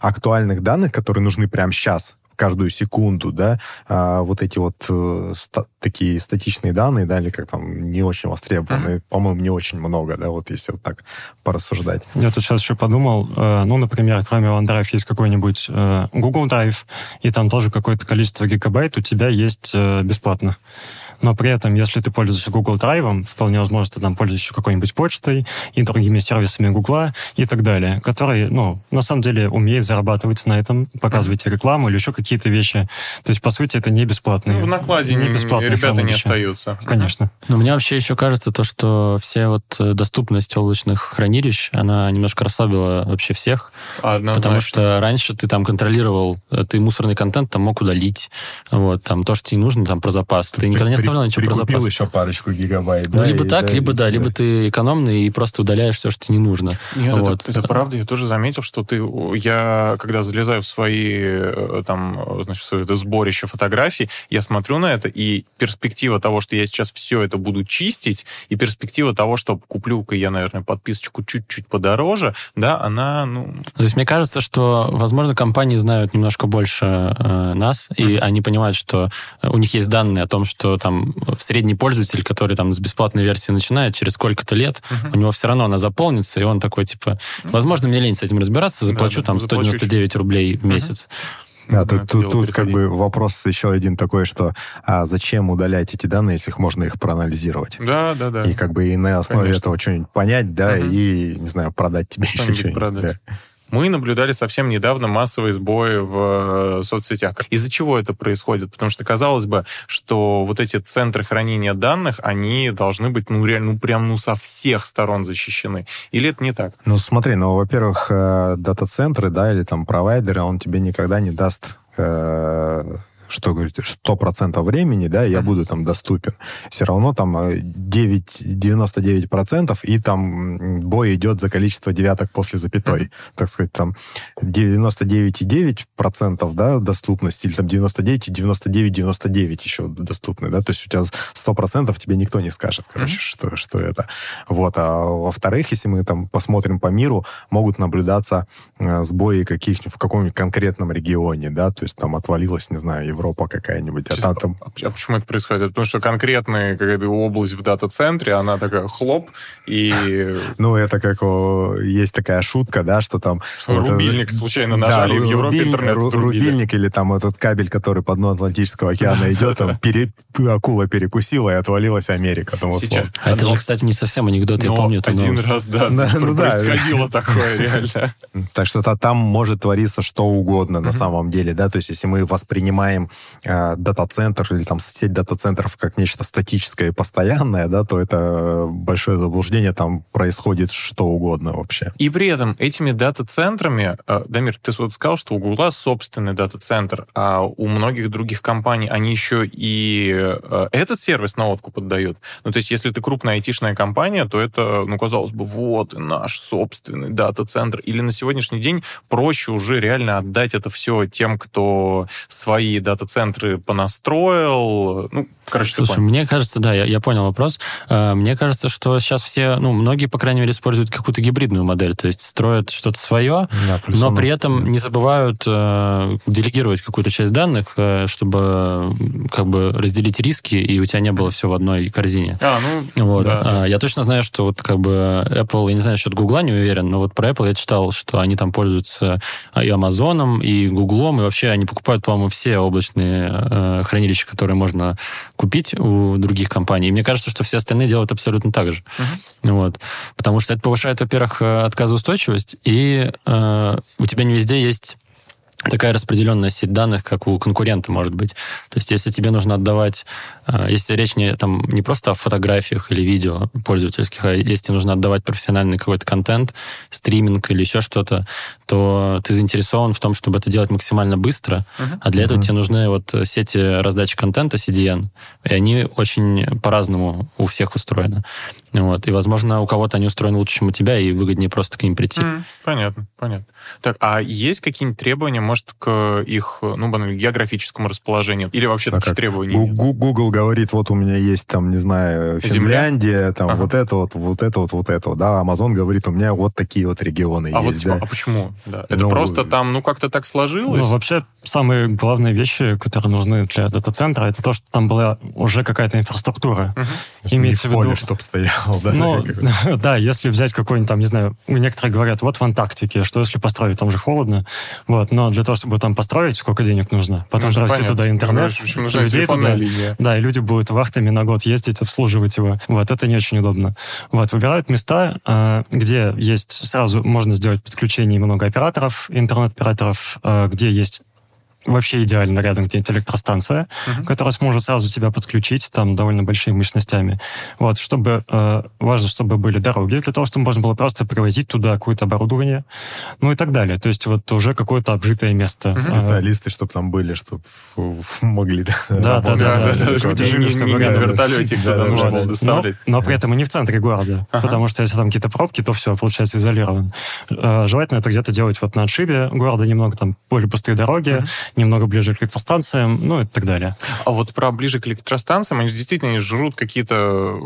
[SPEAKER 3] актуальных данных, которые нужны прямо сейчас, каждую секунду, да, а, вот эти вот э, ста- такие статичные данные, да, или как там не очень востребованные, mm-hmm. по-моему, не очень много, да, вот если вот так порассуждать.
[SPEAKER 4] Я тут сейчас еще подумал, э, ну, например, кроме OneDrive есть какой-нибудь э, Google Drive, и там тоже какое-то количество гигабайт у тебя есть э, бесплатно но при этом, если ты пользуешься Google Drive, вполне возможно, ты там пользуешься какой-нибудь почтой и другими сервисами Google и так далее, которые, ну, на самом деле умеет зарабатывать на этом, показывать mm-hmm. рекламу или еще какие-то вещи. То есть, по сути, это не бесплатные.
[SPEAKER 1] Ну, в накладе не бесплатные ребята не остаются.
[SPEAKER 4] Конечно.
[SPEAKER 2] Но мне вообще еще кажется то, что все вот э, доступность облачных хранилищ, она немножко расслабила вообще всех. Однозначно. Потому что раньше ты там контролировал, э, ты мусорный контент там мог удалить, вот, там то, что тебе нужно, там про запас. Ты никогда не оставлял ничего про запас.
[SPEAKER 3] еще парочку гигабайт.
[SPEAKER 2] Ну, да, либо так, да, либо да, да, либо ты экономный и просто удаляешь все, что тебе не нужно.
[SPEAKER 1] Нет, вот. это, это правда. Я тоже заметил, что ты... Я, когда залезаю в свои, э, там, значит, в свое это сборище фотографий, я смотрю на это, и перспектива того, что я сейчас все это буду чистить, и перспектива того, что куплю-ка я, наверное, подписочку чуть-чуть подороже, да, она, ну...
[SPEAKER 2] То есть мне кажется, что, возможно, компании знают немножко больше э, нас, mm-hmm. и они понимают, что у них есть данные о том, что там там средний пользователь, который там с бесплатной версии начинает, через сколько-то лет uh-huh. у него все равно она заполнится, и он такой, типа, возможно, мне лень с этим разбираться, заплачу да, там 199 заплачу. рублей в месяц.
[SPEAKER 3] Да, тут, тут, тут как бы вопрос еще один такой, что а зачем удалять эти данные, если их можно их проанализировать?
[SPEAKER 1] Да, да, да.
[SPEAKER 3] И как бы и на основе Конечно. этого что-нибудь понять, да, угу. и, не знаю, продать тебе еще что-нибудь. Продать. Да.
[SPEAKER 1] Мы наблюдали совсем недавно массовые сбои в э, соцсетях. Из-за чего это происходит? Потому что казалось бы, что вот эти центры хранения данных, они должны быть, ну, реально, ну, прям, ну, со всех сторон защищены. Или это не так?
[SPEAKER 3] Ну, смотри, ну, во-первых, э, дата-центры, да, или там провайдеры, он тебе никогда не даст э, что говорите, 100% времени, да, я буду там доступен. Все равно там 9, э, 99% и там бой идет за количество девяток после запятой. Так сказать, там 99,9% да, доступности, или там 99 и 99, 99 еще доступны, да, то есть у тебя 100% тебе никто не скажет, короче, что, что это. Вот, а во-вторых, если мы там посмотрим по миру, могут наблюдаться э, сбои каких в каком-нибудь конкретном регионе, да, то есть там отвалилось, не знаю, Европа Европа какая-нибудь. А, там, там...
[SPEAKER 1] а почему это происходит? Потому что конкретная какая-то область в дата-центре, она такая хлоп, и...
[SPEAKER 3] Ну, это как есть такая шутка, да, что там...
[SPEAKER 1] Рубильник случайно нажали, в Европе интернет
[SPEAKER 3] Рубильник или там этот кабель, который по дну Атлантического океана идет, там акула перекусила и отвалилась Америка.
[SPEAKER 2] А это же, кстати, не совсем анекдот, я помню
[SPEAKER 1] эту Один раз, да, ну происходило такое реально.
[SPEAKER 3] Так что там может твориться что угодно на самом деле, да, то есть если мы воспринимаем э, дата-центр или там сеть дата-центров как нечто статическое и постоянное, да, то это большое заблуждение, там происходит что угодно вообще.
[SPEAKER 1] И при этом этими дата-центрами, э, Дамир, ты вот сказал, что у Гугла собственный дата-центр, а у многих других компаний они еще и э, этот сервис на откуп поддают. Ну, то есть, если ты крупная айтишная компания, то это, ну, казалось бы, вот наш собственный дата-центр. Или на сегодняшний день проще уже реально отдать это все тем, кто свои дата дата-центры понастроил. Ну, короче,
[SPEAKER 2] Слушай, мне кажется, да, я, я понял вопрос. Э, мне кажется, что сейчас все, ну, многие, по крайней мере, используют какую-то гибридную модель, то есть строят что-то свое, да, но при этом не забывают э, делегировать какую-то часть данных, э, чтобы как бы разделить риски, и у тебя не было все в одной корзине.
[SPEAKER 1] А, ну,
[SPEAKER 2] вот. Да, да. Я точно знаю, что вот как бы Apple, я не знаю насчет Гугла, не уверен, но вот про Apple я читал, что они там пользуются и Амазоном, и Гуглом, и вообще они покупают, по-моему, все облачные облачные э, хранилища, которые можно купить у других компаний. И мне кажется, что все остальные делают абсолютно так же. Uh-huh. Вот. Потому что это повышает, во-первых, э, отказоустойчивость, и э, у тебя не везде есть такая распределенная сеть данных, как у конкурента может быть. То есть, если тебе нужно отдавать, э, если речь не, там, не просто о фотографиях или видео пользовательских, а если тебе нужно отдавать профессиональный какой-то контент, стриминг или еще что-то, то ты заинтересован в том, чтобы это делать максимально быстро, uh-huh. а для этого uh-huh. тебе нужны вот сети раздачи контента, CDN, и они очень по-разному у всех устроены. Вот. И, возможно, у кого-то они устроены лучше, чем у тебя, и выгоднее просто к ним прийти.
[SPEAKER 1] Mm, понятно, понятно. Так, а есть какие-нибудь требования, может, к их, ну, банально, географическому расположению? Или вообще
[SPEAKER 3] А
[SPEAKER 1] таких требований
[SPEAKER 3] Google говорит, вот у меня есть там, не знаю,
[SPEAKER 1] Земля?
[SPEAKER 3] Финляндия, там
[SPEAKER 1] Ага.
[SPEAKER 3] вот это вот, вот это вот, вот это вот, да. Amazon говорит, у меня вот такие вот регионы
[SPEAKER 1] А вот
[SPEAKER 3] есть,
[SPEAKER 1] типа,
[SPEAKER 3] да.
[SPEAKER 1] а почему? Да. Это
[SPEAKER 3] Ну,
[SPEAKER 1] просто там, ну, как-то так сложилось?
[SPEAKER 4] Ну, вообще, самые главные вещи, которые нужны для дата-центра, это то, что там была уже какая-то инфраструктура. Имеется в
[SPEAKER 3] Не
[SPEAKER 4] виду...
[SPEAKER 3] поле, чтоб стоял, да.
[SPEAKER 4] Ну, да, если взять какой-нибудь там, не знаю, некоторые говорят, вот в Антарктике, что если построить, там же холодно, вот, но для того, чтобы там построить, сколько денег нужно? Потом
[SPEAKER 1] Ну,
[SPEAKER 4] провести
[SPEAKER 1] понятно.
[SPEAKER 4] туда интернет, людей
[SPEAKER 1] телефонная
[SPEAKER 4] туда,
[SPEAKER 1] линия.
[SPEAKER 4] да, и люди будут вахтами на год ездить, обслуживать его. Вот, это не очень удобно. Вот, выбирают места, а, где есть сразу, можно сделать подключение много операторов, интернет-операторов, а, где есть вообще идеально рядом где-нибудь электростанция, которая сможет сразу тебя подключить там довольно большими мощностями. Вот, чтобы э, важно, чтобы были дороги для того, чтобы можно было просто привозить туда какое-то оборудование, ну и так далее. То есть вот уже какое-то обжитое место. Э,
[SPEAKER 3] Специалисты, чтобы там были, чтобы могли да,
[SPEAKER 4] Да, да, да,
[SPEAKER 1] Да,
[SPEAKER 4] да,
[SPEAKER 1] да,
[SPEAKER 4] да,
[SPEAKER 1] чтобы доставлять.
[SPEAKER 4] Но, при этом и не в центре города, потому что если там какие-то пробки, то все, получается изолирован. Э, Желательно это где-то делать вот на отшибе города, немного там более пустые дороги, немного ближе к электростанциям, ну и так далее.
[SPEAKER 1] А вот про ближе к электростанциям, они действительно жрут какие-то э,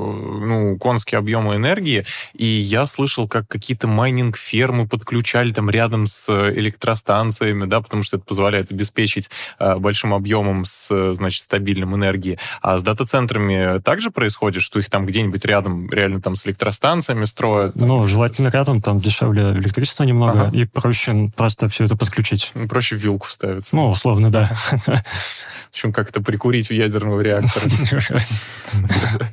[SPEAKER 1] ну, конские объемы энергии, и я слышал, как какие-то майнинг-фермы подключали там рядом с электростанциями, да, потому что это позволяет обеспечить э, большим объемом с, э, значит, стабильным энергией. А с дата-центрами также происходит, что их там где-нибудь рядом реально там с электростанциями строят?
[SPEAKER 4] Ну, желательно рядом, там дешевле электричество немного,
[SPEAKER 1] Ага.
[SPEAKER 4] и проще просто все это подключить.
[SPEAKER 1] Ну, Проще вилку вставиться.
[SPEAKER 4] Ну, условно, да.
[SPEAKER 1] чем как-то прикурить у ядерного реактора.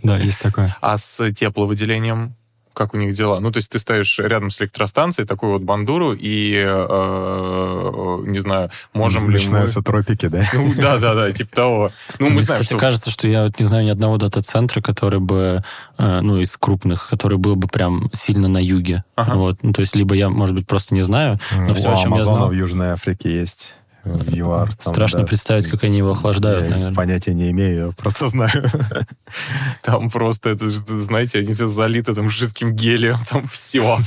[SPEAKER 4] Да, есть такое.
[SPEAKER 1] А с тепловыделением как у них дела? Ну, то есть ты ставишь рядом с электростанцией такую вот бандуру, и, э, не знаю, можем ли мы...
[SPEAKER 3] Начинаются тропики, да?
[SPEAKER 1] Ну, да-да-да, типа того. Ну, мы
[SPEAKER 2] Мне,
[SPEAKER 1] знаем,
[SPEAKER 2] кстати,
[SPEAKER 1] что...
[SPEAKER 2] кажется, что я вот не знаю ни одного дата-центра, который бы, э, ну, из крупных, который был бы прям сильно на юге.
[SPEAKER 1] Ага.
[SPEAKER 2] Вот. Ну, то есть, либо я, может быть, просто не знаю, но все,
[SPEAKER 3] У
[SPEAKER 2] о чем я знал,
[SPEAKER 3] в Южной Африке есть. В ЮАР. там,
[SPEAKER 2] страшно
[SPEAKER 3] да.
[SPEAKER 2] представить, как они его охлаждают,
[SPEAKER 3] Я
[SPEAKER 2] наверное.
[SPEAKER 3] понятия не имею, просто знаю.
[SPEAKER 1] Там просто, это, знаете, они все залиты там жидким гелием, там все.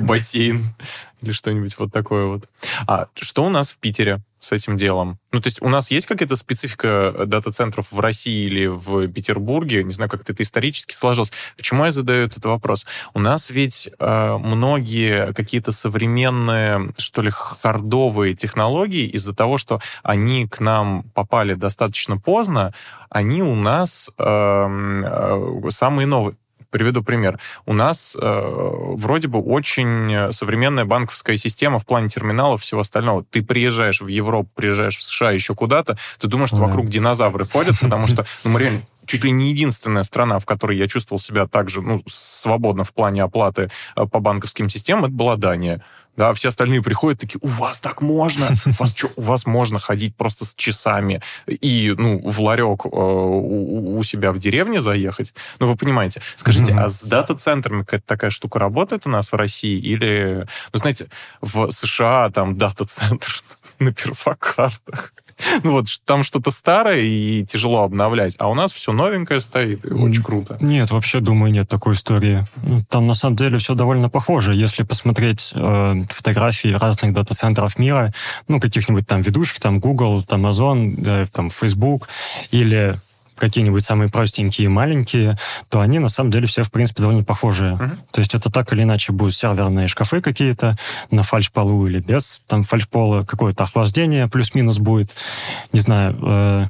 [SPEAKER 1] Бассейн или что-нибудь вот такое вот. А что у нас в Питере с этим делом? Ну, то есть у нас есть какая-то специфика дата-центров в России или в Петербурге? Не знаю, как это исторически сложилось. Почему я задаю этот вопрос? У нас ведь э, многие какие-то современные, что ли, хардовые технологии из-за того, что они к нам попали достаточно поздно, они у нас эм, э, самые новые. Приведу пример. У нас э, вроде бы очень современная банковская система в плане терминалов всего остального. Ты приезжаешь в Европу, приезжаешь в США, еще куда-то, ты думаешь, что
[SPEAKER 3] Да.
[SPEAKER 1] вокруг динозавры ходят, потому что, ну, мы реально чуть ли не единственная страна, в которой я чувствовал себя также ну, свободно в плане оплаты э, по банковским системам, это была Дания. Да, все остальные приходят такие, у вас так можно? У вас что, у вас можно ходить просто с часами и, ну, в ларек э, у, у себя в деревне заехать? Ну, вы понимаете. Скажите, а с дата-центрами какая-то такая штука работает у нас в России? Или, ну, знаете, в США там дата-центр на перфокартах. Ну вот, там что-то старое и тяжело обновлять, а у нас все новенькое стоит, и очень круто.
[SPEAKER 4] Нет, вообще, думаю, нет такой истории. Ну, Там, на самом деле, все довольно похоже. Если посмотреть э, фотографии разных дата-центров мира, ну, каких-нибудь там ведущих, там Google, там Amazon, э, там Facebook, или какие-нибудь самые простенькие, маленькие, то они, на самом деле, все, в принципе, довольно похожие.
[SPEAKER 1] Мгм.
[SPEAKER 4] То есть это так или иначе будут серверные шкафы какие-то на фальшполу или без там фальшпола, какое-то охлаждение плюс-минус будет. Не знаю, э,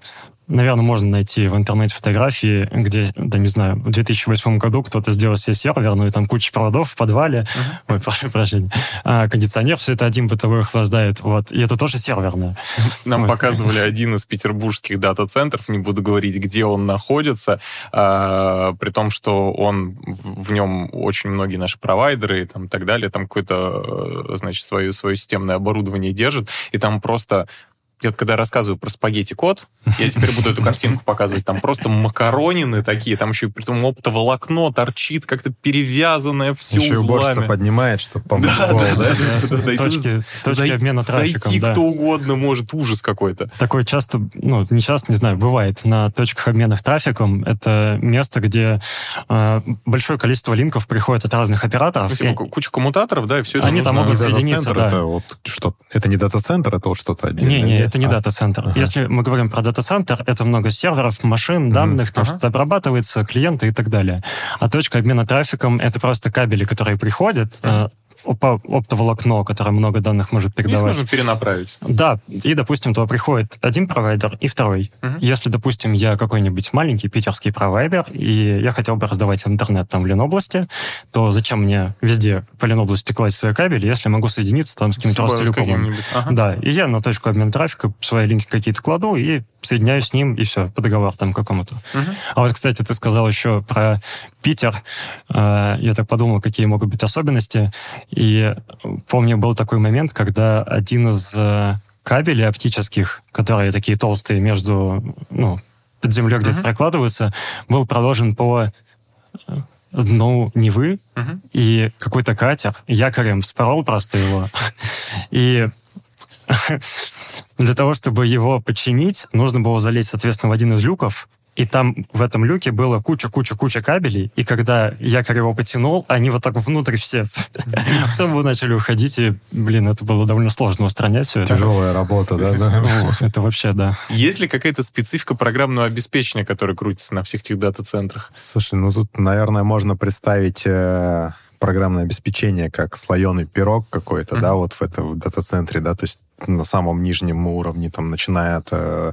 [SPEAKER 4] Наверное, можно найти в интернете фотографии, где, да не знаю, в 2008 году кто-то сделал себе серверную, там куча проводов в подвале, ой, прошу прощения, а кондиционер все это один бытовой охлаждает, вот, и это тоже серверное.
[SPEAKER 1] Нам показывали один из петербургских дата-центров, не буду говорить, где он находится, а, при том, что он в, в нем очень многие наши провайдеры и там, так далее, там какое-то, э, значит, свое, свое системное оборудование держит, и там просто я вот когда рассказываю про спагетти-код, я теперь буду эту картинку показывать, там просто макаронины такие, там еще при том оптоволокно торчит, как-то перевязанное все
[SPEAKER 3] Еще
[SPEAKER 1] узлами.
[SPEAKER 3] уборщица поднимает, чтобы помыть
[SPEAKER 1] Да, да,
[SPEAKER 3] да?
[SPEAKER 1] да,
[SPEAKER 4] Точки, точки
[SPEAKER 1] зай-
[SPEAKER 4] обмена трафиком,
[SPEAKER 1] Зайти
[SPEAKER 4] да.
[SPEAKER 1] кто угодно может, ужас какой-то.
[SPEAKER 4] Такое часто, ну, не часто, не знаю, бывает на точках обмена трафиком. Это место, где э, большое количество линков приходит от разных операторов.
[SPEAKER 1] Ну,
[SPEAKER 4] и-
[SPEAKER 1] куча коммутаторов, да, и все
[SPEAKER 4] Они там могут
[SPEAKER 3] Не
[SPEAKER 4] соединиться, да.
[SPEAKER 3] это вот что... Это не дата-центр, это вот что-то отдельное.
[SPEAKER 4] Не, не,
[SPEAKER 3] нет?
[SPEAKER 4] Это не
[SPEAKER 3] А,
[SPEAKER 4] дата-центр.
[SPEAKER 3] Ага.
[SPEAKER 4] Если мы говорим про дата-центр, это много серверов, машин, данных, там
[SPEAKER 1] Ага.
[SPEAKER 4] что-то обрабатывается, клиенты и так далее. А точка обмена трафиком — это просто кабели, которые приходят, опа- оптоволокно, которое много данных может
[SPEAKER 1] Их
[SPEAKER 4] передавать.
[SPEAKER 1] нужно перенаправить.
[SPEAKER 4] Да, и, допустим, туда приходит один провайдер и второй.
[SPEAKER 1] Мгм.
[SPEAKER 4] Если, допустим, я какой-нибудь маленький питерский провайдер, и я хотел бы раздавать интернет там в Ленобласти, то зачем мне везде по Ленобласти класть свои кабели, если могу соединиться там с
[SPEAKER 1] с
[SPEAKER 4] Ростелекомом?
[SPEAKER 1] Ага.
[SPEAKER 4] Да, и я на точку обмена трафика свои линки какие-то кладу и соединяюсь с ним, и все, по договору там какому-то.
[SPEAKER 1] Мгм.
[SPEAKER 4] А вот, кстати, ты сказал еще про Питер. Э, Я так подумал, какие могут быть особенности. И помню, был такой момент, когда один из э, кабелей оптических, которые такие толстые между, ну, под землей где-то
[SPEAKER 1] Мгм.
[SPEAKER 4] прокладываются, был проложен по э, дну Невы,
[SPEAKER 1] Мгм.
[SPEAKER 4] и какой-то катер якорем вспорол просто его. И для того, чтобы его починить, нужно было залезть, соответственно, в один из люков, и там в этом люке было куча-куча-куча кабелей, и когда якорь его потянул, они вот так внутрь все в трубу начали уходить, и, блин, это было довольно сложно устранять все это.
[SPEAKER 3] Тяжелая работа, да.
[SPEAKER 4] Это вообще, да.
[SPEAKER 1] Есть ли какая-то специфика программного обеспечения, которое крутится на всех этих дата-центрах?
[SPEAKER 3] Слушай, ну тут, наверное, можно представить э, программное обеспечение как слоеный пирог какой-то, да, вот в этом дата-центре, да, то есть на самом нижнем уровне там начинает э,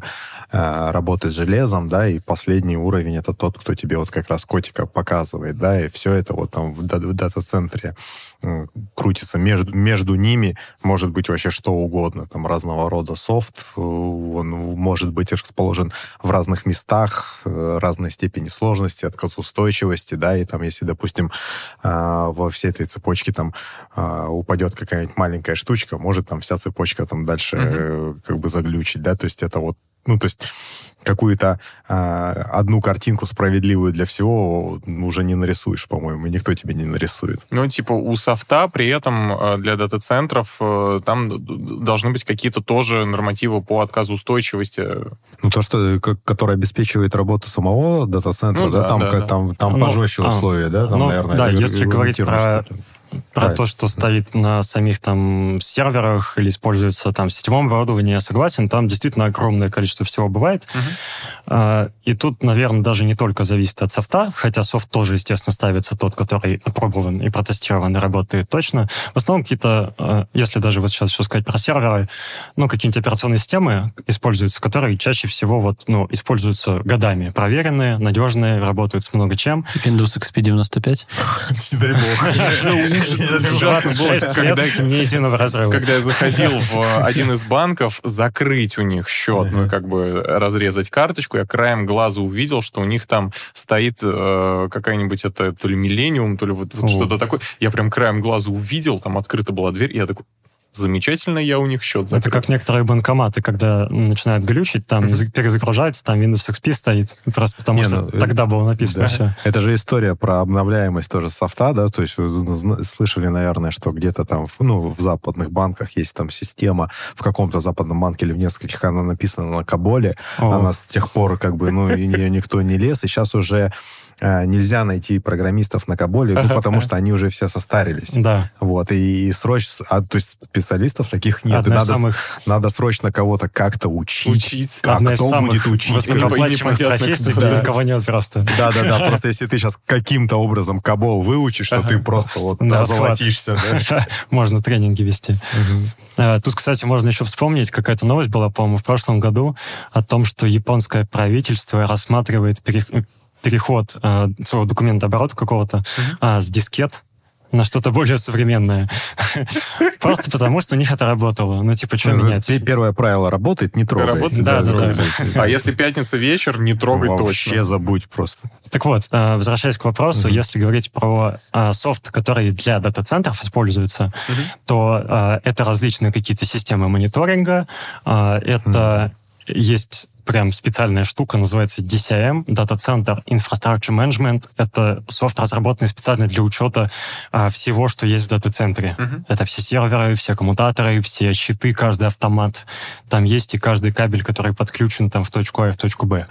[SPEAKER 3] э, работать с железом, да, и последний уровень это тот, кто тебе вот как раз котика показывает, да, и все это вот там в, в дата-центре м, крутится. Между, между ними может быть вообще что угодно, там разного рода софт, э, он может быть расположен в разных местах, э, разной степени сложности, отказоустойчивости, да, и там, если, допустим, а, во всей этой цепочке там упадет какая-нибудь маленькая штучка, может там вся цепочка там дальше э, как бы заглючить, да, то есть это вот ну, то есть какую-то а, одну картинку справедливую для всего уже не нарисуешь, по-моему, никто тебе не нарисует.
[SPEAKER 1] Ну, типа, у софта при этом э, для дата-центров э, там должны быть какие-то тоже нормативы по отказоустойчивости.
[SPEAKER 3] Ну, то, что, которое обеспечивает работу самого дата-центра,
[SPEAKER 1] Ну
[SPEAKER 3] да,
[SPEAKER 1] да,
[SPEAKER 3] там,
[SPEAKER 1] да,
[SPEAKER 3] ка-
[SPEAKER 1] да.
[SPEAKER 3] там, там
[SPEAKER 4] Ну,
[SPEAKER 3] пожестче
[SPEAKER 4] а,
[SPEAKER 3] условия, да, там,
[SPEAKER 4] ну,
[SPEAKER 3] наверное,
[SPEAKER 4] да, если говорить про-
[SPEAKER 3] что-то.
[SPEAKER 4] Про то, что стоит на самих там серверах или используется там в сетевом оборудовании, я согласен, там действительно огромное количество всего бывает. А, И тут, наверное, даже не только зависит от софта, хотя софт тоже, естественно, ставится тот, который опробован и протестирован и работает точно. В основном какие-то, э, если даже вот сейчас еще сказать про серверы, ну, какие-нибудь операционные системы используются, которые чаще всего вот, ну, используются годами. Проверенные, надежные, работают с много чем.
[SPEAKER 2] Windows XP 95.
[SPEAKER 3] Не дай бог.
[SPEAKER 1] Ужасно было,
[SPEAKER 4] 26
[SPEAKER 1] когда-
[SPEAKER 4] лет ни единого разрыва.
[SPEAKER 1] Когда я заходил в один из банков, закрыть у них счет, ну, как бы разрезать карточку, я краем глаза увидел, что у них там стоит э, какая-нибудь это то ли Миллениум, то ли вот, что-то такое. Я прям краем глаза увидел, там открыта была дверь, и я такой, замечательно, я у них счет
[SPEAKER 4] Это
[SPEAKER 1] закрыл.
[SPEAKER 4] как некоторые банкоматы, когда начинают глючить, там за- перезагружаются, там Windows XP стоит. Просто потому
[SPEAKER 3] Не,
[SPEAKER 4] что
[SPEAKER 3] ну,
[SPEAKER 4] тогда было написано
[SPEAKER 3] Да.
[SPEAKER 4] все.
[SPEAKER 3] Это же история про обновляемость тоже софта, да, то есть вы зна- слышали, наверное, что где-то там, ну, в западных банках есть там система, в каком-то западном банке или в нескольких она написана на Каболе,
[SPEAKER 4] О.
[SPEAKER 3] она с тех пор как бы, ну, и нее никто не лез, и сейчас уже э, нельзя найти программистов на Каболе, ну, потому что они уже все состарились.
[SPEAKER 4] Да.
[SPEAKER 3] Вот, и, и срочно, а, то есть специалистов таких нет.
[SPEAKER 4] Одна
[SPEAKER 3] надо,
[SPEAKER 4] самых,
[SPEAKER 3] надо срочно кого-то как-то учить.
[SPEAKER 1] Учить.
[SPEAKER 3] А
[SPEAKER 4] одна
[SPEAKER 3] кто
[SPEAKER 4] самых
[SPEAKER 3] будет учить?
[SPEAKER 4] высокооплачиваемых профессий, где
[SPEAKER 1] Да.
[SPEAKER 4] никого нет просто.
[SPEAKER 3] Да-да-да, просто если ты сейчас каким-то образом Кабол выучишь, что ты просто вот да?
[SPEAKER 4] Можно тренинги вести. Э, Тут, кстати, можно еще вспомнить, какая-то новость была, по-моему, в прошлом году о том, что японское правительство рассматривает переход э, своего документа оборота какого-то а, с дискет на что-то более современное. Просто потому, что у них это работало. Ну, типа, что менять?
[SPEAKER 3] Первое правило работает, не трогай.
[SPEAKER 1] Работает?
[SPEAKER 4] Да, да, да.
[SPEAKER 1] А если пятница вечер, не трогай
[SPEAKER 3] Вообще
[SPEAKER 1] точно.
[SPEAKER 3] забудь просто.
[SPEAKER 4] Так вот, э, возвращаясь к вопросу, если говорить про э, софт, который для дата-центров используется, то э, это различные какие-то системы мониторинга, э, это есть прям специальная штука, называется DCM, Data Center Infrastructure Management. Это софт, разработанный специально для учета а, всего, что есть в дата-центре. Это все серверы, все коммутаторы, все щиты, каждый автомат. Там есть и каждый кабель, который подключен там в точку А и в точку Б.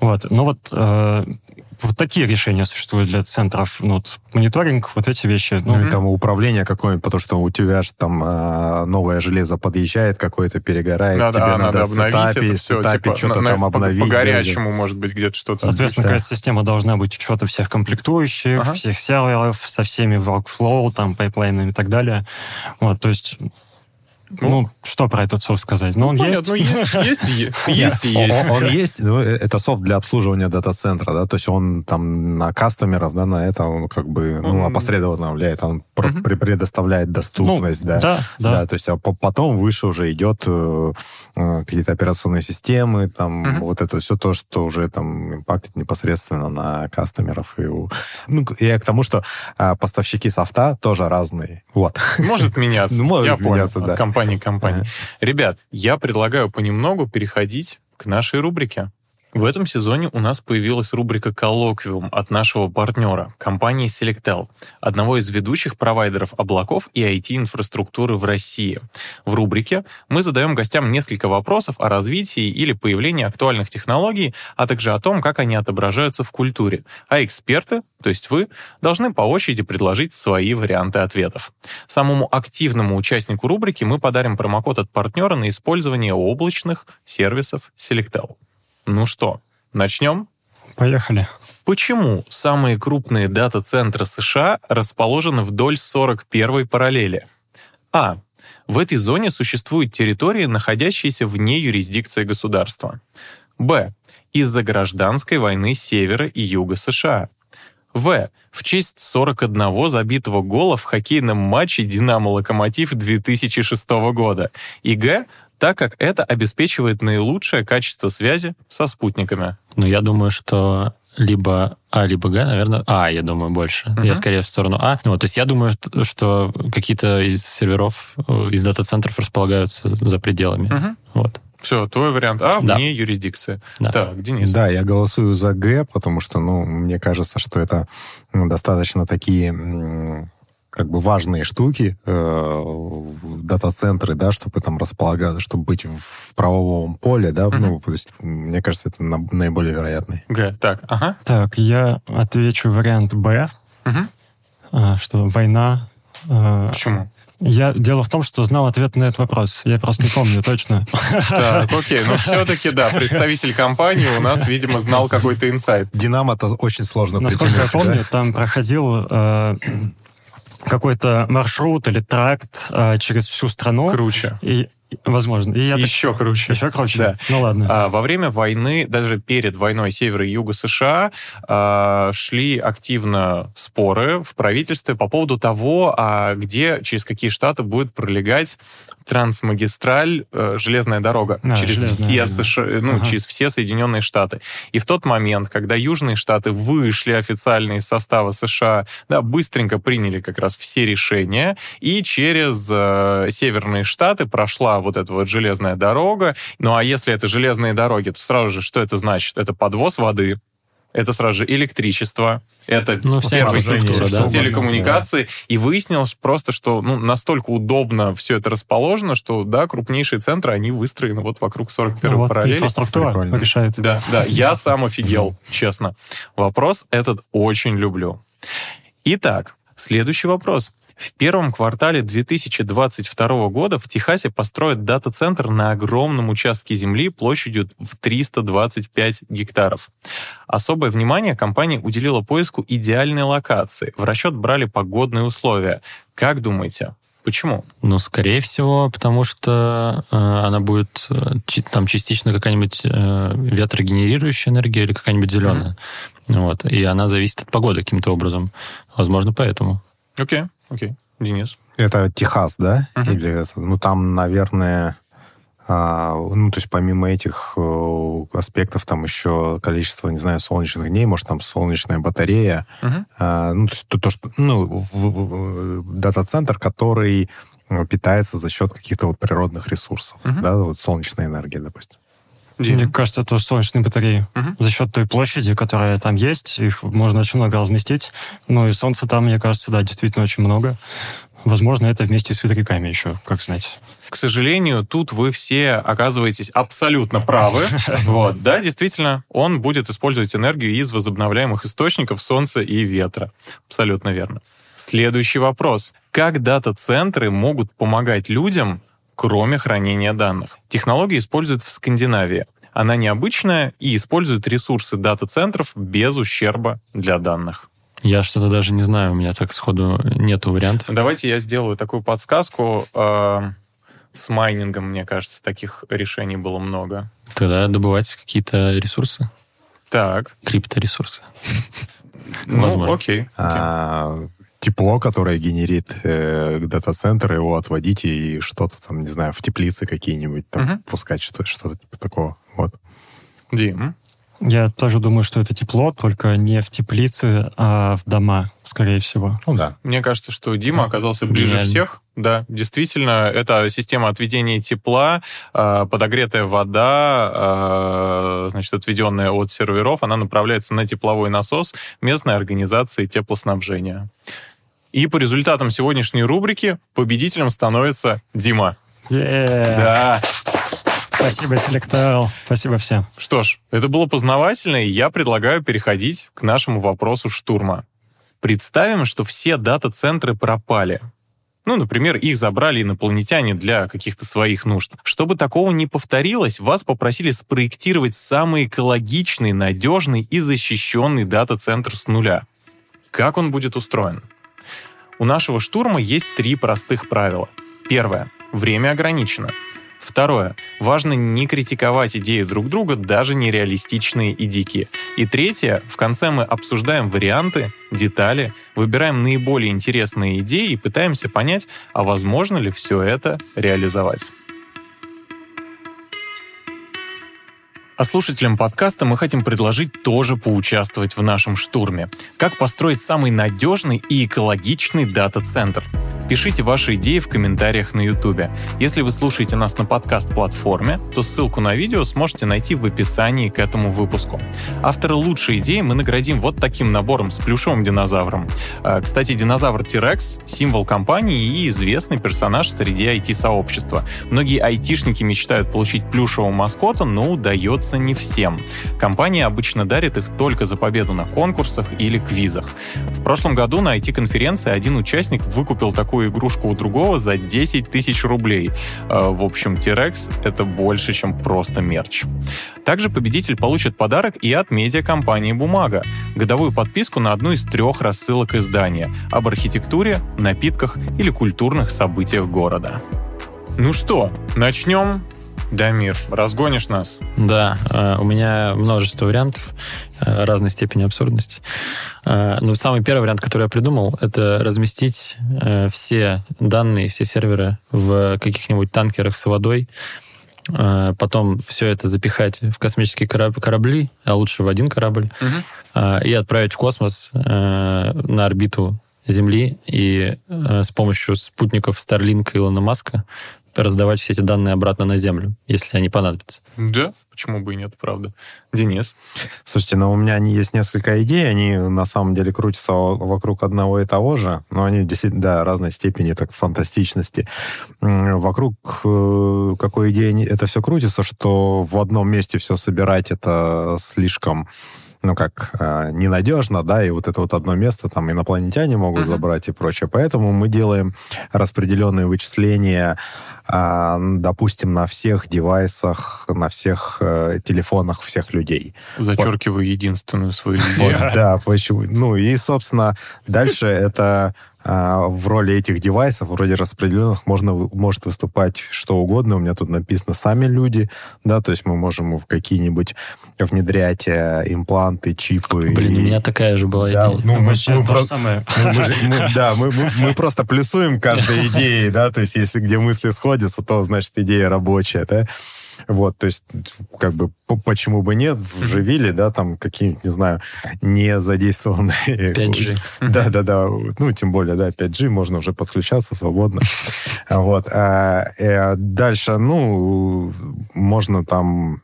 [SPEAKER 4] Вот. Ну вот, э, вот такие решения существуют для центров. Ну, вот, мониторинг, вот эти вещи. Ну,
[SPEAKER 3] Ну, и там управление какое-нибудь, потому что у тебя же там а, новое железо подъезжает, какое-то перегорает,
[SPEAKER 1] Да,
[SPEAKER 3] тебе
[SPEAKER 1] да,
[SPEAKER 3] надо,
[SPEAKER 1] надо обновить
[SPEAKER 3] setup ить,
[SPEAKER 1] это все,
[SPEAKER 3] сетапить,
[SPEAKER 1] типа,
[SPEAKER 3] что-то
[SPEAKER 1] на-
[SPEAKER 3] там
[SPEAKER 1] на-
[SPEAKER 3] обновить.
[SPEAKER 1] По
[SPEAKER 3] да,
[SPEAKER 1] может быть, где-то что-то.
[SPEAKER 4] Соответственно,
[SPEAKER 3] Да.
[SPEAKER 4] какая-то система должна быть учета всех комплектующих,
[SPEAKER 1] Ага.
[SPEAKER 4] всех серверов, со всеми workflow, там, pipeline ами и так далее. Вот, то есть, ну, что про этот софт сказать? Ну, он
[SPEAKER 1] Понятно,
[SPEAKER 4] есть.
[SPEAKER 1] ну, есть, есть, и есть и
[SPEAKER 3] Он-
[SPEAKER 1] есть.
[SPEAKER 3] Он, есть, но это софт для обслуживания дата-центра, да, то есть он там на кастомеров, да, на это он как бы, ну, опосредованно влияет, он предоставляет доступность,
[SPEAKER 4] Ну,
[SPEAKER 3] да.
[SPEAKER 4] да, да.
[SPEAKER 3] то есть а по- потом выше уже идет э, э, какие-то операционные системы, там вот это все то, что уже там импактит непосредственно на кастомеров. И, у- ну, я к тому, что а, поставщики софта тоже разные. Вот.
[SPEAKER 1] Может меняться.
[SPEAKER 3] Ну, может меняться, да.
[SPEAKER 1] Компании компании. Ребят, я предлагаю понемногу переходить к нашей рубрике. В этом сезоне у нас появилась рубрика «Коллоквиум» от нашего партнера, компании Selectel, одного из ведущих провайдеров облаков и IT-инфраструктуры в России. В рубрике мы задаем гостям несколько вопросов о развитии или появлении актуальных технологий, а также о том, как они отображаются в культуре. А эксперты, то есть вы, должны по очереди предложить свои варианты ответов. Самому активному участнику рубрики мы подарим промокод от партнера на использование облачных сервисов Selectel. Ну что, начнем?
[SPEAKER 4] Поехали.
[SPEAKER 1] Почему самые крупные дата-центры США расположены вдоль 41-й параллели? А. В этой зоне существуют территории, находящиеся вне юрисдикции государства. Б. Из-за гражданской войны севера и юга США. В. В честь 41 забитого гола в хоккейном матче «Динамо-Локомотив» 2006 года. И Г. Так как это обеспечивает наилучшее качество связи со спутниками.
[SPEAKER 2] Ну, я думаю, что либо А, либо Г, наверное, А, я думаю, больше.
[SPEAKER 1] Мгм.
[SPEAKER 2] Я скорее в сторону А. Вот, то есть я думаю, что- что какие-то из серверов, э, из дата-центров располагаются за пределами.
[SPEAKER 1] Мгм.
[SPEAKER 2] Вот.
[SPEAKER 1] Все, твой вариант А
[SPEAKER 2] Да.
[SPEAKER 1] вне юрисдикции.
[SPEAKER 2] Да.
[SPEAKER 1] Так, Денис.
[SPEAKER 3] Да, я голосую за Г, потому что, ну, мне кажется, что это ну, достаточно такие м, как бы важные штуки, э, дата-центры, да, чтобы там располагаться, чтобы быть в правовом поле, да,
[SPEAKER 1] Мгм.
[SPEAKER 3] ну, то есть, мне кажется, это на- наиболее вероятный.
[SPEAKER 1] Г. Так, ага.
[SPEAKER 4] Так, я отвечу вариант Б, а, что война... а,
[SPEAKER 1] Почему?
[SPEAKER 4] Я дело в том, что знал ответ на этот вопрос. Я просто не помню точно.
[SPEAKER 1] Так, окей, но все-таки, да, представитель компании у нас, видимо, знал какой-то инсайт.
[SPEAKER 3] Динамо-то очень сложно
[SPEAKER 4] Насколько я помню, там проходил э, какой-то маршрут или тракт э, через всю страну.
[SPEAKER 1] Круче.
[SPEAKER 4] И, возможно. И я так-
[SPEAKER 1] Еще круче.
[SPEAKER 4] Еще круче?
[SPEAKER 1] Да.
[SPEAKER 4] Ну ладно.
[SPEAKER 1] А, Во время войны, даже перед войной Севера и Юга США, а, шли активно споры в правительстве по поводу того, а где, через какие штаты будет пролегать трансмагистраль, э, железная дорога,
[SPEAKER 4] А,
[SPEAKER 1] через
[SPEAKER 4] железная,
[SPEAKER 1] все
[SPEAKER 4] да.
[SPEAKER 1] США, ну,
[SPEAKER 4] Ага.
[SPEAKER 1] через все Соединенные Штаты. И в тот момент, когда южные штаты вышли официально из состава США, да, быстренько приняли как раз все решения, и через э, северные штаты прошла вот эта вот железная дорога. Ну а если это железные дороги, то сразу же что это значит? Это подвоз воды, это сразу же электричество, это
[SPEAKER 2] Ну, инфраструктура, да.
[SPEAKER 1] телекоммуникации. И выяснилось просто, что ну, настолько удобно все это расположено, что, да, крупнейшие центры, они выстроены вот вокруг 41
[SPEAKER 4] Ну вот,
[SPEAKER 1] параллели.
[SPEAKER 4] инфраструктура
[SPEAKER 3] Прикольно.
[SPEAKER 4] решает.
[SPEAKER 1] Да, да, я сам офигел, честно. Вопрос этот очень люблю. Итак, следующий вопрос. В первом квартале 2022 года в Техасе построят дата-центр на огромном участке земли площадью в 325 гектаров. Особое внимание компания уделила поиску идеальной локации. В расчет брали погодные условия. Как думаете, почему?
[SPEAKER 2] Ну, скорее всего, потому что э, она будет э, там частично какая-нибудь э, ветрогенерирующая энергия или какая-нибудь зеленая. Вот. И она зависит от погоды каким-то образом. Возможно, поэтому.
[SPEAKER 1] Окей, окей. Денис?
[SPEAKER 3] Это Техас, да?
[SPEAKER 1] Мгм.
[SPEAKER 3] Или это, ну, там, наверное, а, ну, то есть помимо этих э, аспектов, там еще количество, не знаю, солнечных дней, может, там солнечная батарея,
[SPEAKER 1] Мгм.
[SPEAKER 3] А, ну, то есть то, то, что, ну, в- в- в- дата-центр, который э, питается за счет каких-то вот природных ресурсов,
[SPEAKER 1] Мгм.
[SPEAKER 3] да, вот солнечной энергии, допустим.
[SPEAKER 1] Дима?
[SPEAKER 4] Мне кажется, это солнечные батареи.
[SPEAKER 1] Мгм.
[SPEAKER 4] За счет той площади, которая там есть, их можно очень много разместить. Ну и солнца там, мне кажется, да, действительно очень много. Возможно, это вместе с ветряками еще, как знать.
[SPEAKER 1] К сожалению, тут вы все оказываетесь абсолютно правы. Вот, да, действительно, он будет использовать энергию из возобновляемых источников солнца и ветра. Абсолютно верно. Следующий вопрос. Как дата-центры могут помогать людям, кроме хранения данных? Технологию используют в Скандинавии. Она необычная и использует ресурсы дата-центров без ущерба для данных.
[SPEAKER 2] Я что-то даже не знаю, у меня так сходу нету вариантов.
[SPEAKER 1] Давайте я сделаю такую подсказку. Э, С майнингом, мне кажется, таких решений было много.
[SPEAKER 2] Тогда добывать какие-то ресурсы,
[SPEAKER 1] Так.
[SPEAKER 2] крипторесурсы.
[SPEAKER 1] Ну,
[SPEAKER 2] Возможно.
[SPEAKER 1] окей. окей.
[SPEAKER 3] А, тепло, которое генерит э, дата-центр, его отводить и что-то там, не знаю, в теплицы какие-нибудь там
[SPEAKER 1] Мгм.
[SPEAKER 3] пускать, что- что-то типа такого. Вот.
[SPEAKER 1] Дим.
[SPEAKER 4] Я тоже думаю, что это тепло, только не в теплице, а в дома, скорее всего.
[SPEAKER 3] Ну да.
[SPEAKER 1] Мне кажется, что Дима оказался ближе
[SPEAKER 2] Гениально.
[SPEAKER 1] всех. Да, действительно, это система отведения тепла, э, подогретая вода, э, значит, отведенная от серверов, она направляется на тепловой насос местной организации теплоснабжения. И по результатам сегодняшней рубрики победителем становится Дима.
[SPEAKER 4] Е-е-е.
[SPEAKER 1] Да.
[SPEAKER 4] Спасибо, интеллектуал. Спасибо всем.
[SPEAKER 1] Что ж, это было познавательно, и я предлагаю переходить к нашему вопросу штурма. Представим, что все дата-центры пропали. Ну, например, их забрали инопланетяне для каких-то своих нужд. Чтобы такого не повторилось, вас попросили спроектировать самый экологичный, надежный и защищенный дата-центр с нуля. Как он будет устроен? У нашего штурма есть три простых правила. Первое. Время ограничено. Второе. Важно не критиковать идеи друг друга, даже нереалистичные и дикие. И третье. В конце мы обсуждаем варианты, детали, выбираем наиболее интересные идеи и пытаемся понять, а возможно ли все это реализовать. А слушателям подкаста мы хотим предложить тоже поучаствовать в нашем штурме. Как построить самый надежный и экологичный дата-центр? Пишите ваши идеи в комментариях на YouTube. Если вы слушаете нас на подкаст-платформе, то ссылку на видео сможете найти в описании к этому выпуску. Авторы лучшей идеи мы наградим вот таким набором с плюшевым динозавром. А, Кстати, динозавр T-Rex — символ компании и известный персонаж среди IT-сообщества. Многие айтишники мечтают получить плюшевого маскота, но удается не всем. Компания обычно дарит их только за победу на конкурсах или квизах. В прошлом году на IT-конференции один участник выкупил такую игрушку у другого за 10 тысяч рублей. Э, В общем, T-Rex — это больше, чем просто мерч. Также победитель получит подарок и от медиакомпании «Бумага» — годовую подписку на одну из трех рассылок издания об архитектуре, напитках или культурных событиях города. Ну что, начнем? Дамир, разгонишь нас?
[SPEAKER 2] Да, э, у меня множество вариантов э, разной степени абсурдности. Э, Ну, самый первый вариант, который я придумал, это разместить все данные, все серверы в каких-нибудь танкерах с водой, потом все это запихать в космические кораб- корабли, а лучше в один корабль, э, и отправить в космос на орбиту Земли и э, с помощью спутников Starlink Илона Маска раздавать все эти данные обратно на Землю, если они понадобятся.
[SPEAKER 1] Да, почему бы и нет, правда. Денис?
[SPEAKER 3] Слушайте, ну у меня не- есть несколько идей, они на самом деле крутятся вокруг одного и того же, но они действительно, да, разной степени так фантастичности. Вокруг э, какой идеи это все крутится, что в одном месте все собирать это слишком ну как, э, ненадежно, да, и вот это вот одно место там инопланетяне могут
[SPEAKER 1] Мгм.
[SPEAKER 3] забрать и прочее. Поэтому мы делаем распределенные вычисления, а, допустим, на всех девайсах, на всех э, телефонах всех людей.
[SPEAKER 1] Зачеркиваю единственную свою
[SPEAKER 3] Вот,
[SPEAKER 1] идею.
[SPEAKER 3] да, почему? Ну и, собственно, дальше это а, в роли этих девайсов, вроде распределенных, можно, может выступать что угодно. У меня тут написано «сами люди», да, то есть мы можем в какие-нибудь внедрять э, импланты, чипы.
[SPEAKER 2] Блин, и, у меня такая же была
[SPEAKER 3] да,
[SPEAKER 2] идея.
[SPEAKER 3] Ну, мы,
[SPEAKER 4] Вообще
[SPEAKER 3] мы, про-
[SPEAKER 4] же самое.
[SPEAKER 3] мы- мы же- мы- да, мы, мы- мы просто плюсуем каждой идеей, да, то есть если где мысли сходятся, то, значит, идея рабочая, да. Вот, то есть, как бы, почему бы нет, вживили, да, там какие-нибудь, не знаю, не задействованные...
[SPEAKER 2] 5G.
[SPEAKER 3] Да-да-да, ну, тем более, да, 5G, можно уже подключаться свободно. Вот. а, э, Дальше, ну, можно там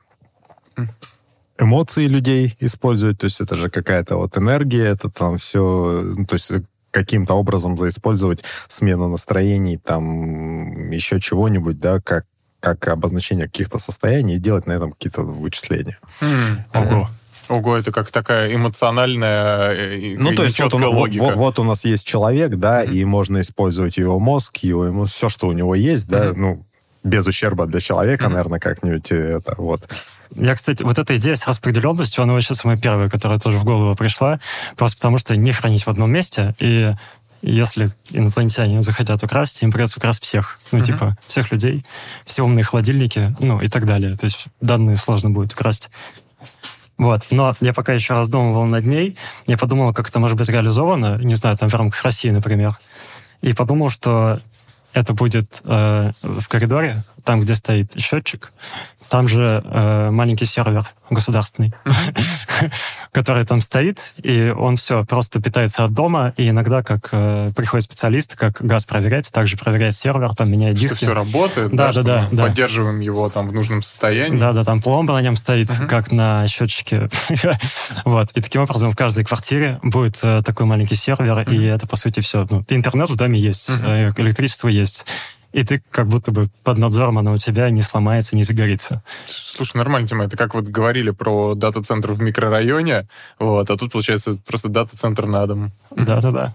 [SPEAKER 3] эмоции людей использовать, то есть это же какая-то вот энергия, это там все, ну, то есть каким-то образом заиспользовать смену настроений, там еще чего-нибудь, да, как как обозначение каких-то состояний и делать на этом какие-то вычисления.
[SPEAKER 1] М,
[SPEAKER 4] Ого.
[SPEAKER 1] Ого, это как такая эмоциональная э,
[SPEAKER 3] Ну, то есть вот, он-
[SPEAKER 1] логика.
[SPEAKER 3] вот- вот у нас есть человек, да, и можно использовать его мозг, его, ему все, что у него есть, да, ну, без ущерба для человека, наверное, как-нибудь э, это вот.
[SPEAKER 4] Я, кстати, вот эта идея с распределенностью, она вообще самая первая, которая тоже в голову пришла, просто потому что не хранить в одном месте, и если инопланетяне захотят украсть, им придется украсть всех. Ну,
[SPEAKER 1] Мгм.
[SPEAKER 4] типа, всех людей, все умные холодильники, ну, и так далее. То есть данные сложно будет украсть. Вот. Но я пока еще раздумывал над ней, я подумал, как это может быть реализовано, не знаю, там в рамках России, например. И подумал, что это будет э, в коридоре, там, где стоит счетчик, там же э, маленький сервер государственный, который там стоит, и он все просто питается от дома, и иногда, как э, приходит специалист, как газ проверять, также проверяет сервер, там меняет
[SPEAKER 1] Что
[SPEAKER 4] диски.
[SPEAKER 1] все работает,
[SPEAKER 4] Да,
[SPEAKER 1] да,
[SPEAKER 4] да,
[SPEAKER 1] что
[SPEAKER 4] да,
[SPEAKER 1] поддерживаем его там в нужном состоянии.
[SPEAKER 4] Да, да, там пломба на нем стоит,
[SPEAKER 1] Мгм.
[SPEAKER 4] как на счетчике. вот. И таким образом в каждой квартире будет э, такой маленький сервер, и это, по сути, все. Ну, интернет в доме есть, э, электричество есть. И ты как будто бы под надзором оно у тебя не сломается, не загорится.
[SPEAKER 1] Слушай, нормально тема. Это как вот говорили про дата-центр в микрорайоне, вот, а тут, получается, просто дата-центр на дом.
[SPEAKER 4] Да-да-да.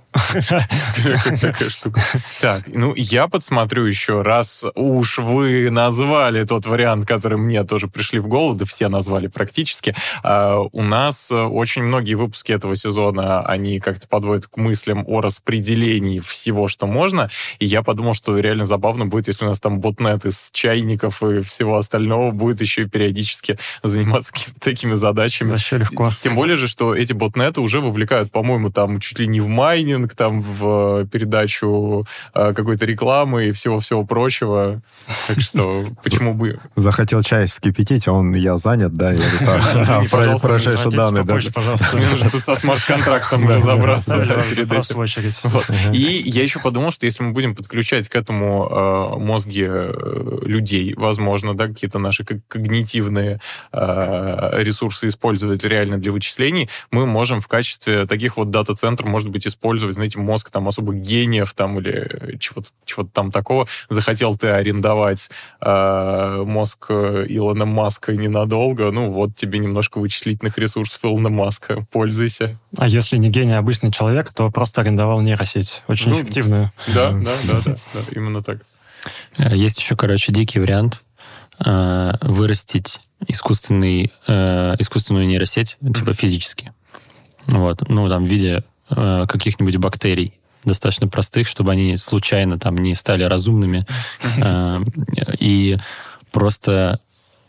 [SPEAKER 1] Такая штука. Так, ну, я подсмотрю еще раз. Уж вы назвали тот вариант, который мне тоже пришли в голову, да все назвали практически. А, у нас очень многие выпуски этого сезона, они как-то подводят к мыслям о распределении всего, что можно. И я подумал, что реально забавно будет, если у нас там ботнет из чайников и всего остального будет еще и периодически заниматься такими задачами.
[SPEAKER 4] Вообще легко.
[SPEAKER 1] Тем более же, что эти ботнеты уже вовлекают, по-моему, там чуть ли не в майнинг, там в э, передачу э, какой-то рекламы и всего-всего прочего. Так что почему бы...
[SPEAKER 3] Захотел чай вскипятить, а он, я занят, да, я прошедшие данные,
[SPEAKER 4] пожалуйста.
[SPEAKER 1] Мне нужно тут со смарт-контрактом разобраться. И я еще подумал, что если мы будем подключать к этому э, мозги людей, возможно, да, какие-то наши ког- когнитивные ресурсы использовать реально для вычислений, мы можем в качестве таких вот дата-центров, может быть, использовать, знаете, мозг там особо гениев там или чего-то чего там такого. Захотел ты арендовать э, мозг э, Илона Маска ненадолго, ну вот тебе немножко вычислительных ресурсов Илона Маска, пользуйся.
[SPEAKER 4] А если не гений, а обычный человек, то просто арендовал нейросеть. Очень
[SPEAKER 1] Ну,
[SPEAKER 4] эффективную.
[SPEAKER 1] Да, да, да, да, именно так.
[SPEAKER 2] Э, Есть еще, короче, дикий вариант э, вырастить искусственный, э, искусственную нейросеть, типа физически. Вот. Ну, там, в виде э, каких-нибудь бактерий достаточно простых, чтобы они случайно там не стали разумными. Э, И просто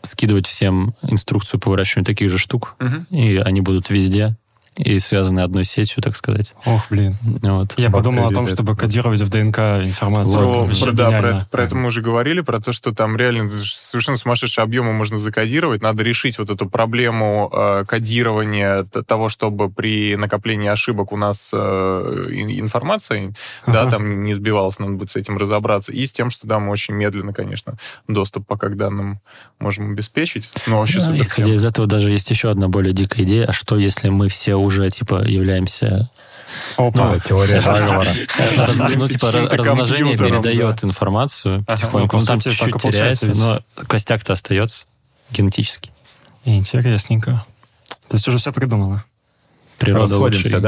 [SPEAKER 2] скидывать всем инструкцию по выращиванию таких же штук, и они будут везде, и связаны одной сетью, так сказать.
[SPEAKER 4] Ох, блин.
[SPEAKER 2] Вот.
[SPEAKER 4] Я подумал о
[SPEAKER 3] Бактерии,
[SPEAKER 4] том,
[SPEAKER 3] да,
[SPEAKER 4] чтобы
[SPEAKER 3] это-
[SPEAKER 4] кодировать в ДНК информацию. Вообще
[SPEAKER 1] про- да, про это, про это мы уже говорили, про то, что там реально совершенно сумасшедшие объемы можно закодировать. Надо решить вот эту проблему э, кодирования того, чтобы при накоплении ошибок у нас э, ин- информация, да,
[SPEAKER 4] Ага.
[SPEAKER 1] там не сбивалась, надо будет с этим разобраться. И с тем, что, да, мы очень медленно, конечно, доступ пока к данным можем обеспечить. Но вообще
[SPEAKER 2] Да, исходя из этого даже есть еще одна более дикая идея. А что, если мы все уже, типа, являемся...
[SPEAKER 4] Опа.
[SPEAKER 3] Это теория заговора.
[SPEAKER 2] ну, типа, размножение передает информацию потихоньку.
[SPEAKER 4] Ну,
[SPEAKER 2] Ну, там чуть-чуть теряется, но костяк-то остается генетически.
[SPEAKER 4] Интересненько. То есть уже все придумано.
[SPEAKER 2] Природа
[SPEAKER 3] Расходимся,
[SPEAKER 2] лучше.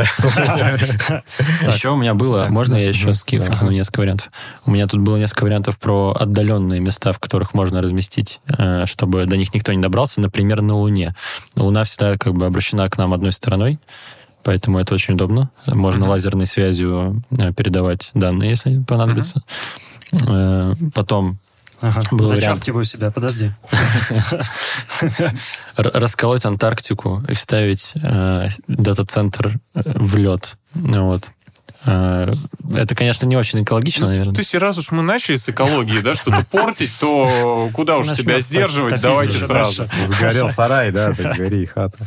[SPEAKER 3] да?
[SPEAKER 2] Еще у меня было, можно я еще ски- вкину несколько вариантов? У меня тут было несколько вариантов про отдаленные места, в которых можно разместить, э, чтобы до них никто не добрался, например, на Луне. Луна всегда как бы обращена к нам одной стороной, поэтому это очень удобно. Можно лазерной связью э, передавать данные, если понадобится. Э, Потом
[SPEAKER 4] Ага.
[SPEAKER 2] Был вариант.
[SPEAKER 4] Зачеркиваю себя, подожди.
[SPEAKER 2] расколоть Антарктику и вставить э, дата-центр э, в лед. Вот. Э, это, конечно, не очень экологично,
[SPEAKER 1] То
[SPEAKER 2] наверное.
[SPEAKER 1] есть, раз уж мы начали с экологии, да, что-то портить, то куда уж себя
[SPEAKER 4] топ-
[SPEAKER 1] сдерживать, давайте сразу.
[SPEAKER 3] Сгорел сарай, да, так гори и хата.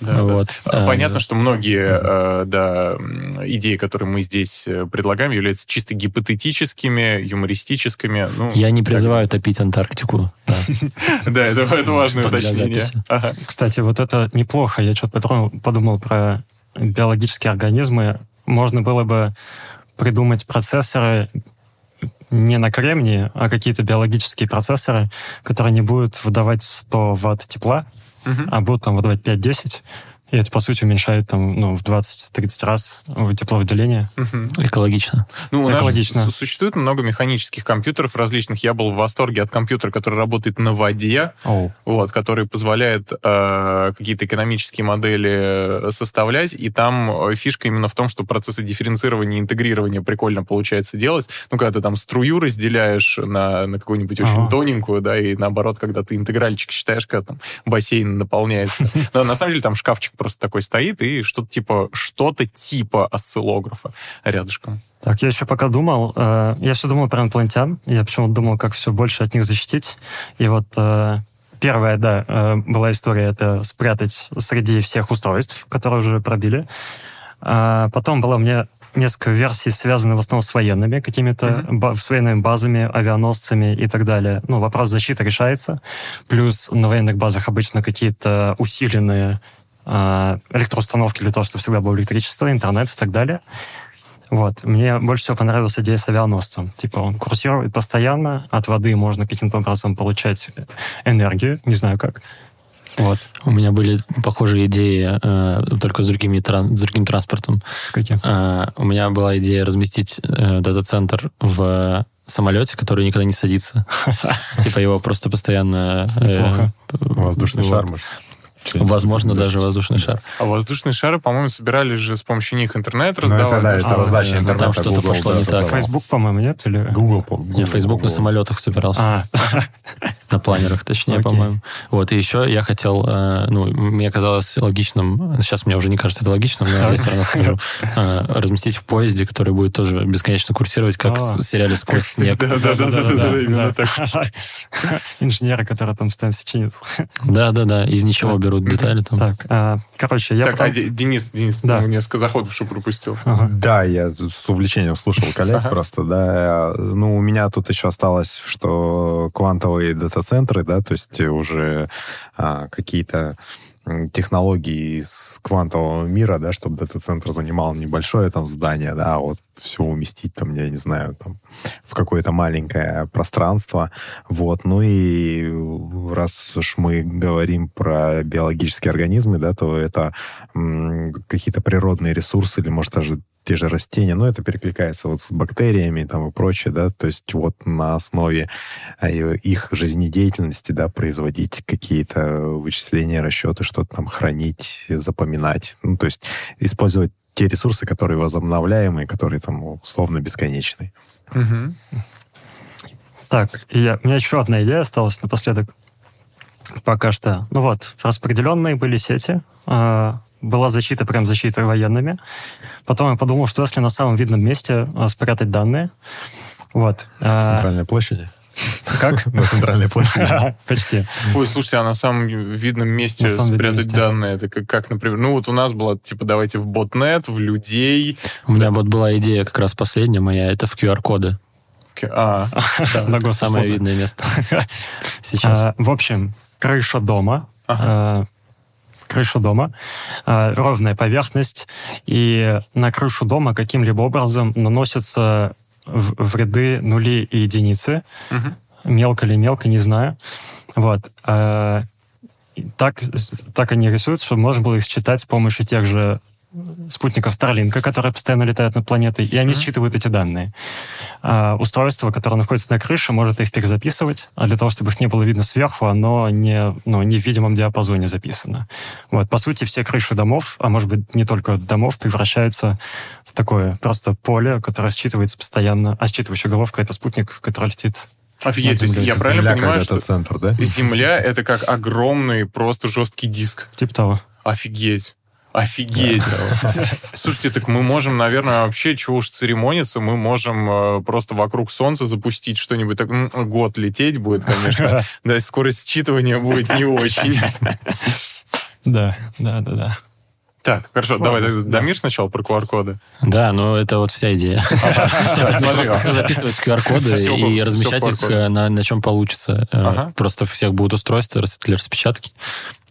[SPEAKER 1] А,
[SPEAKER 2] Э,
[SPEAKER 1] Понятно, что многие э, да, идеи, которые мы здесь э, предлагаем, являются чисто гипотетическими, юмористическими. Ну,
[SPEAKER 2] Я не призываю топить Антарктику. да.
[SPEAKER 1] Это, важное уточнение.
[SPEAKER 4] Кстати, вот это неплохо. Я что-то подумал про биологические организмы. Можно было бы придумать процессоры не на кремнии, а какие-то биологические процессоры, которые не будут выдавать 100 ватт тепла,
[SPEAKER 1] Мгм.
[SPEAKER 4] а будут там выдавать 5-10. И это, по сути, уменьшает там, ну, в 20-30 раз тепловыделение.
[SPEAKER 1] Мгм.
[SPEAKER 2] Экологично.
[SPEAKER 1] Ну, у нас
[SPEAKER 4] Экологично.
[SPEAKER 1] с- существует много механических компьютеров различных. Я был в восторге от компьютера, который работает на воде,
[SPEAKER 4] Оу.
[SPEAKER 1] вот, который позволяет э, какие-то экономические модели э, составлять, и там э, фишка именно в том, что процессы дифференцирования и интегрирования прикольно получается делать. Ну, когда ты там струю разделяешь на, на какую-нибудь очень
[SPEAKER 4] Ага.
[SPEAKER 1] тоненькую, да, и наоборот, когда ты интегральчик считаешь, когда там бассейн наполняется. Но на самом деле там шкафчик просто такой стоит, и что-то типа, что-то типа осциллографа рядышком.
[SPEAKER 4] Так, я еще пока думал, э, я все думал про инопланетян, я почему-то думал, как все больше от них защитить. И вот э, первая, да, э, была история, это спрятать среди всех устройств, которые уже пробили. А потом было меня несколько версий, связанных в основном с военными какими-то, ба- с военными базами, авианосцами и так далее. Ну, вопрос защиты решается. Плюс на военных базах обычно какие-то усиленные электроустановки для того, чтобы всегда было электричество, интернет и так далее. Вот. Мне больше всего понравилась идея с авианосцем. Типа он курсирует постоянно, от воды можно каким-то образом получать энергию, не знаю как. Вот.
[SPEAKER 2] У меня были похожие идеи, э, только с, другими, тран- с другим транспортом.
[SPEAKER 4] С каким?
[SPEAKER 2] Э, у меня была идея разместить э, дата-центр в самолете, который никогда не садится. Типа его просто постоянно... э,
[SPEAKER 4] Неплохо.
[SPEAKER 3] Воздушный шар, может.
[SPEAKER 2] Возможно, даже воздушный шар.
[SPEAKER 1] А воздушные шары, по-моему, собирали же с помощью них интернет
[SPEAKER 3] Ну, это да,
[SPEAKER 1] да,
[SPEAKER 3] это
[SPEAKER 1] что-
[SPEAKER 3] раздача
[SPEAKER 2] там
[SPEAKER 3] интернета.
[SPEAKER 2] что-то
[SPEAKER 3] Google,
[SPEAKER 2] пошло
[SPEAKER 3] да,
[SPEAKER 2] не так.
[SPEAKER 4] Facebook, по-моему, нет? Или...
[SPEAKER 3] Google, Google,
[SPEAKER 2] Facebook на
[SPEAKER 3] Google.
[SPEAKER 2] самолетах собирался.
[SPEAKER 4] А,
[SPEAKER 2] На планерах, точнее,
[SPEAKER 4] Окей.
[SPEAKER 2] по-моему. Вот, и еще я хотел, э, ну, мне казалось логичным, сейчас мне уже не кажется это логичным, но я все равно скажу, э, разместить в поезде, который будет тоже бесконечно курсировать, как
[SPEAKER 4] А.
[SPEAKER 2] в сериале «Сквозь снег».
[SPEAKER 1] Да-да-да, именно так.
[SPEAKER 4] Инженеры, которые там чинят.
[SPEAKER 2] Да-да-да, из ничего берут детали там.
[SPEAKER 4] Так, а, короче, я
[SPEAKER 1] Так,
[SPEAKER 4] потом-
[SPEAKER 1] а Де- Денис, Денис,
[SPEAKER 4] Да.
[SPEAKER 1] ну, несколько заходов что пропустил.
[SPEAKER 4] Ага.
[SPEAKER 3] Да, я с увлечением слушал коллег
[SPEAKER 1] Ага.
[SPEAKER 3] просто, да. Ну, у меня тут еще осталось, что квантовые дата-центры, да, то есть уже а, какие-то м, технологии из квантового мира, да, чтобы дата-центр занимал небольшое там здание, да, а вот все уместить там, я не знаю, там, в какое-то маленькое пространство. Вот. Ну и раз уж мы говорим про биологические организмы, да, то это какие-то природные ресурсы или, может, даже те же растения, но это перекликается вот с бактериями там и прочее, да, то есть вот на основе а, их жизнедеятельности, да, производить какие-то вычисления, расчеты, что-то там хранить, запоминать, ну, то есть использовать те ресурсы, которые возобновляемые, которые там условно бесконечные.
[SPEAKER 1] Мгм.
[SPEAKER 4] Так, я, у меня еще одна идея осталась напоследок. Пока что. Ну вот, распределенные были сети. а, была защита, прям защита военными. Потом я подумал, что если на самом видном месте а, спрятать данные, вот. а,
[SPEAKER 3] Центральной площади.
[SPEAKER 4] Как?
[SPEAKER 3] На центральной площади.
[SPEAKER 4] Почти.
[SPEAKER 1] Ой, слушайте, а на самом видном месте
[SPEAKER 4] самом
[SPEAKER 1] спрятать
[SPEAKER 4] месте.
[SPEAKER 1] данные, это как, как, например, ну вот у нас было, типа, давайте в ботнет, в людей.
[SPEAKER 2] У меня вот была идея как раз последняя моя, это в QR-коды.
[SPEAKER 1] А.
[SPEAKER 2] Самое видное место сейчас.
[SPEAKER 4] А, в общем, крыша дома. Крыша дома, а, ровная поверхность, и на крышу дома каким-либо образом наносятся в, ряды нули и единицы.
[SPEAKER 1] Мгм.
[SPEAKER 4] Мелко или мелко, не знаю. Вот. А, так, так они рисуются, чтобы можно было их считать с помощью тех же спутников Старлинка, которые постоянно летают над планетой, и они mm-hmm. считывают эти данные. А устройство, которое находится на крыше, может их перезаписывать, а для того, чтобы их не было видно сверху, оно не, ну, не в видимом диапазоне записано. Вот, по сути, все крыши домов, а может быть, не только домов, превращаются в такое просто поле, которое считывается постоянно, а считывающая головка — это спутник, который летит
[SPEAKER 1] Офигеть, то есть я правильно
[SPEAKER 3] Земля
[SPEAKER 1] понимаю,
[SPEAKER 3] что
[SPEAKER 1] что
[SPEAKER 3] центр, да?
[SPEAKER 1] Земля — это как огромный просто жесткий диск.
[SPEAKER 4] Типа того.
[SPEAKER 1] Офигеть. Офигеть. Слушайте, так мы можем, наверное, вообще, чего уж церемониться, мы можем э, просто вокруг Солнца запустить что-нибудь. Так, год лететь будет, конечно. Да, скорость считывания будет не очень.
[SPEAKER 4] Да, да, да, да.
[SPEAKER 1] Так, хорошо, давай,
[SPEAKER 4] Ладно, да.
[SPEAKER 1] Дамир сначала про QR-коды.
[SPEAKER 2] Да, ну это вот вся идея. Записывать QR-коды и размещать их э, на, чем получится. Э. Просто всех будут устройства распечатки.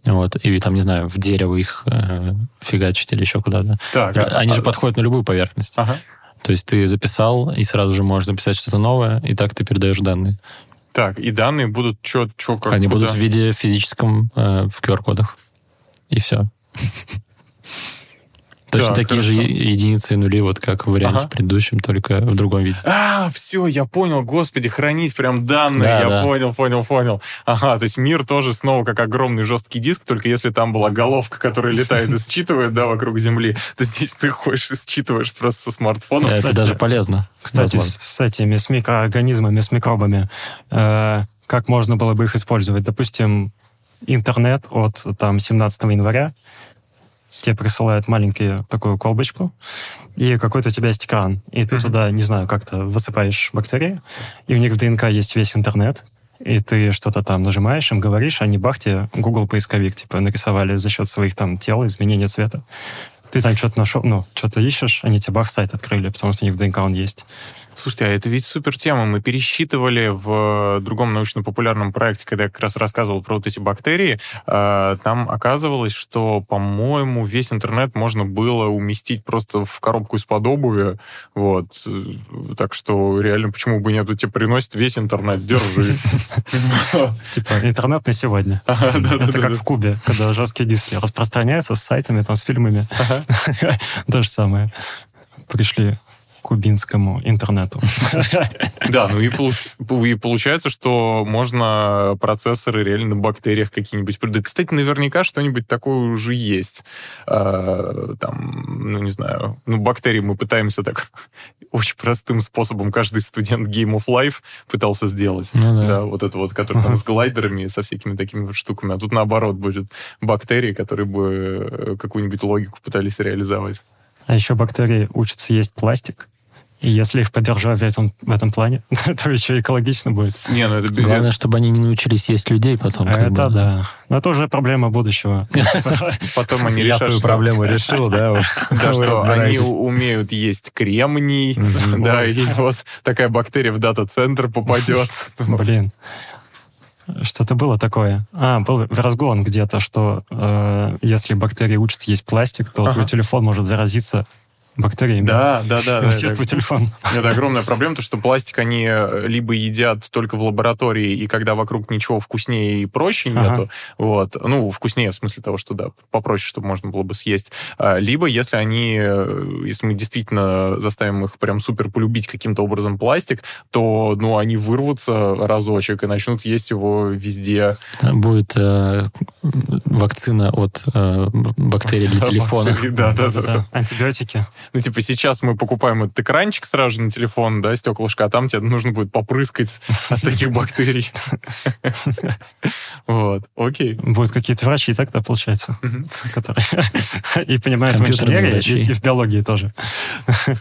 [SPEAKER 2] Вот. Или там, не знаю, в дерево их э, фигачить или еще куда-то.
[SPEAKER 1] Так, а-
[SPEAKER 2] Они же
[SPEAKER 1] а-
[SPEAKER 2] подходят на любую поверхность.
[SPEAKER 1] Ага.
[SPEAKER 2] То есть ты записал, и сразу же можешь написать что-то новое, и так ты передаешь данные.
[SPEAKER 1] Так, и данные будут что, что, как,
[SPEAKER 2] Они
[SPEAKER 1] куда?
[SPEAKER 2] будут в виде физическом э, в QR-кодах. И все. Точно
[SPEAKER 1] Так,
[SPEAKER 2] такие же
[SPEAKER 1] хорошо.
[SPEAKER 2] е- единицы и нули, вот как в варианте
[SPEAKER 1] Ага.
[SPEAKER 2] предыдущем, только в другом виде.
[SPEAKER 1] А, все, я понял, господи, хранить прям данные,
[SPEAKER 2] Да,
[SPEAKER 1] я
[SPEAKER 2] да.
[SPEAKER 1] понял, понял, понял. Ага, то есть мир тоже снова как огромный жесткий диск, только если там была головка, которая летает и считывает, да, вокруг Земли, то здесь ты ходишь и считываешь просто со смартфона.
[SPEAKER 2] Это даже полезно.
[SPEAKER 4] Кстати, с этими, с микроорганизмами, с микробами, э, как можно было бы их использовать? Допустим, интернет от там 17 января тебе присылают маленькую такую колбочку, и какой-то у тебя есть экран, и ты туда, не знаю, как-то высыпаешь бактерии, и у них в ДНК есть весь интернет, и ты что-то там нажимаешь, им говоришь, они бах тебе Google поисковик типа нарисовали за счет своих там тел, изменения цвета. Ты там что-то нашел, ну, что-то ищешь, они тебе бах сайт открыли, потому что у них в ДНК он есть.
[SPEAKER 1] Слушайте, а это ведь супер тема. Мы пересчитывали в другом научно-популярном проекте, когда я как раз рассказывал про вот эти бактерии. э, Там оказывалось, что, по-моему, весь интернет можно было уместить просто в коробку из-под обуви. Вот. Э, Так что реально, почему бы нет? Тебе приносит весь интернет, держи.
[SPEAKER 4] Типа интернет на сегодня. Это как в Кубе, когда жесткие диски распространяются с сайтами, там, с фильмами. То же самое. Пришли кубинскому интернету.
[SPEAKER 1] Да, ну и, получ- и получается, что можно процессоры реально на бактериях какие-нибудь... Да, кстати, наверняка что-нибудь такое уже есть. А, там, ну, не знаю, ну, бактерии мы пытаемся так очень простым способом. Каждый студент Game of Life пытался сделать.
[SPEAKER 2] Ну да.
[SPEAKER 1] Да, вот это вот, который там с глайдерами, со всякими такими вот штуками. А тут наоборот будет бактерии, которые бы э, какую-нибудь логику пытались реализовать.
[SPEAKER 4] А еще бактерии учатся есть пластик. И если их поддержать в этом, в этом плане, то еще экологично будет.
[SPEAKER 1] Не, ну это...
[SPEAKER 2] Главное, чтобы они не научились есть людей потом. как
[SPEAKER 4] Это
[SPEAKER 2] бы.
[SPEAKER 4] да. Но это уже проблема будущего.
[SPEAKER 1] Потом они
[SPEAKER 3] Я
[SPEAKER 1] решат,
[SPEAKER 3] свою
[SPEAKER 1] что-
[SPEAKER 3] проблему решил, да?
[SPEAKER 1] Да, что они умеют есть кремний, да, и вот такая бактерия в дата-центр попадет.
[SPEAKER 4] Блин. Что-то было такое. А, был разгон где-то, что э, если бактерии учат есть пластик, то
[SPEAKER 1] Ага.
[SPEAKER 4] твой телефон может заразиться бактериями.
[SPEAKER 1] Да, да, да. да,
[SPEAKER 4] Через
[SPEAKER 1] это-
[SPEAKER 4] телефон.
[SPEAKER 1] Это огромная проблема, то что пластик они э, либо едят только в лаборатории, и когда вокруг ничего вкуснее и проще
[SPEAKER 4] Ага.
[SPEAKER 1] нету, вот, ну, вкуснее в смысле того, что, да, попроще, чтобы можно было бы съесть, А, либо если они, э, если мы действительно заставим их прям супер полюбить каким-то образом пластик, то, ну, они вырвутся разочек и начнут есть его везде.
[SPEAKER 2] Будет э, вакцина от э, бактерий для телефона.
[SPEAKER 1] Да, да. да.
[SPEAKER 4] Антибиотики.
[SPEAKER 1] Ну, типа, сейчас мы покупаем этот экранчик сразу же на телефон, да, стеклышко, а там тебе нужно будет попрыскать от таких бактерий. Вот, окей.
[SPEAKER 4] Будут какие-то врачи тогда, получается,
[SPEAKER 1] Мгм.
[SPEAKER 4] которые и понимают в инженерии, и в биологии тоже.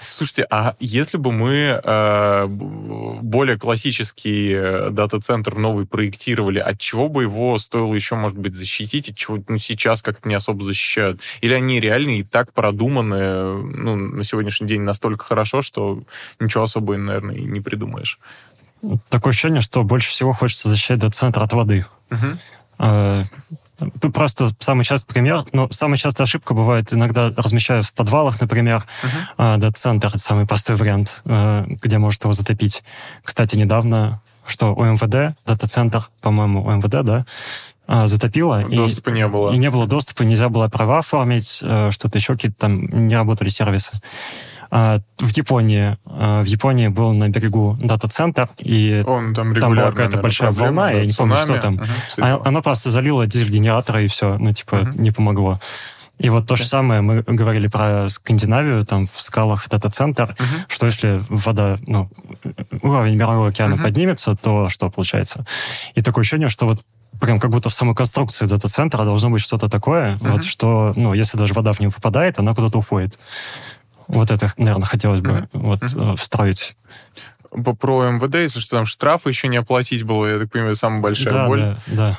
[SPEAKER 1] Слушайте, а если бы мы э, более классический э, дата-центр новый проектировали, от чего бы его стоило еще, может быть, защитить, от чего ну, сейчас как-то не особо защищают? Или они реально и так продуманы э, ну, на сегодняшний день настолько хорошо, что ничего особо, наверное, и не придумаешь?
[SPEAKER 4] Такое ощущение, что больше всего хочется защищать дата-центр от воды. Э, Тут просто самый частый пример, но самая частая ошибка бывает, иногда размещают в подвалах, например, а, дата-центр, это самый простой вариант, э, где может его затопить. Кстати, недавно, что у МВД, дата-центр, по-моему, у МВД, да, затопило.
[SPEAKER 1] Доступа
[SPEAKER 4] и,
[SPEAKER 1] не было.
[SPEAKER 4] И не было доступа, нельзя было права оформить, э, что-то еще, какие-то там не работали сервисы. А, в Японии, а, в Японии был на берегу дата-центр, и
[SPEAKER 1] Он там,
[SPEAKER 4] там была какая-то большая
[SPEAKER 1] проблема,
[SPEAKER 4] волна,
[SPEAKER 1] да,
[SPEAKER 4] я не помню, что там.
[SPEAKER 1] Угу,
[SPEAKER 4] А- Оно просто залило дизель-генератора, и все, ну, типа,
[SPEAKER 1] Мгм.
[SPEAKER 4] не помогло. И вот то же самое, мы говорили про Скандинавию, там в скалах дата-центр,
[SPEAKER 1] Мгм.
[SPEAKER 4] что если вода, ну, уровень мирового океана
[SPEAKER 1] Мгм.
[SPEAKER 4] поднимется, то что получается? И такое ощущение, что вот прям как будто в самой конструкции дата-центра должно быть что-то такое,
[SPEAKER 1] Мгм.
[SPEAKER 4] вот что, ну, если даже вода в него попадает, она куда-то уходит. Вот это, наверное, хотелось бы вот
[SPEAKER 1] Мгм.
[SPEAKER 4] э, встроить.
[SPEAKER 1] По- Про МВД, если что, там штрафы еще не оплатить было, я так понимаю, самая большая
[SPEAKER 4] да,
[SPEAKER 1] боль.
[SPEAKER 4] да, да.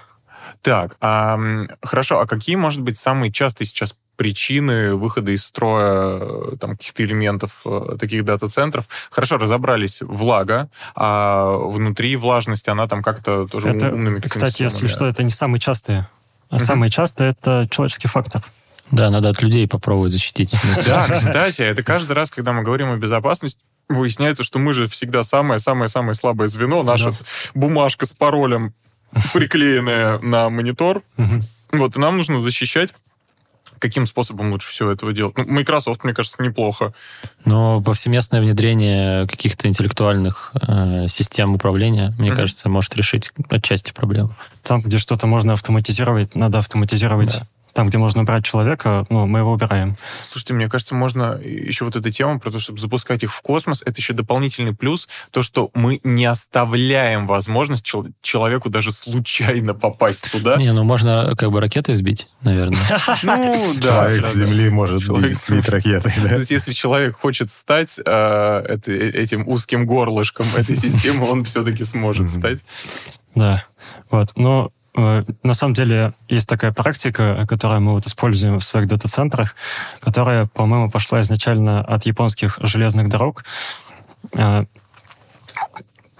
[SPEAKER 1] Так, а, хорошо, а какие, может быть, самые частые сейчас причины выхода из строя э, там, каких-то элементов э, таких дата-центров? Хорошо, разобрались, влага, а внутри влажность, она там как-то тоже
[SPEAKER 4] Это,
[SPEAKER 1] умными какими-то
[SPEAKER 4] кстати, если что, это не самые частые. А самые частые это человеческий фактор.
[SPEAKER 2] Да, надо от людей попробовать защитить.
[SPEAKER 1] Да, кстати, это каждый раз, когда мы говорим о безопасности, выясняется, что мы же всегда самое-самое-самое слабое звено. Наша
[SPEAKER 4] Да.
[SPEAKER 1] бумажка с паролем, приклеенная на монитор. Вот, и нам нужно защищать. Каким способом лучше всего этого делать? Ну, Microsoft, мне кажется, неплохо.
[SPEAKER 2] Но повсеместное внедрение каких-то интеллектуальных э, систем управления, мне
[SPEAKER 1] Мгм.
[SPEAKER 2] кажется, может решить отчасти проблему.
[SPEAKER 4] Там, где что-то можно автоматизировать, надо автоматизировать.
[SPEAKER 2] Да.
[SPEAKER 4] Там, где можно убрать человека, ну, мы его убираем.
[SPEAKER 1] Слушайте, мне кажется, можно еще вот эта тема про то, чтобы запускать их в космос, это еще дополнительный плюс, то, что мы не оставляем возможность чел- человеку даже случайно попасть туда.
[SPEAKER 2] Не, ну можно как бы ракеты сбить, наверное.
[SPEAKER 1] Ну, да.
[SPEAKER 3] Человек с. Земли может
[SPEAKER 1] Человек
[SPEAKER 3] бить,
[SPEAKER 1] с-
[SPEAKER 3] бить ракетой,
[SPEAKER 1] То
[SPEAKER 3] да?
[SPEAKER 1] есть, если человек хочет стать э, это- этим узким горлышком этой системы, он все-таки сможет стать.
[SPEAKER 4] Да. Вот. Но э, на самом деле есть такая практика, которую мы вот используем в своих дата-центрах, которая, по-моему, пошла изначально от японских железных дорог. Э,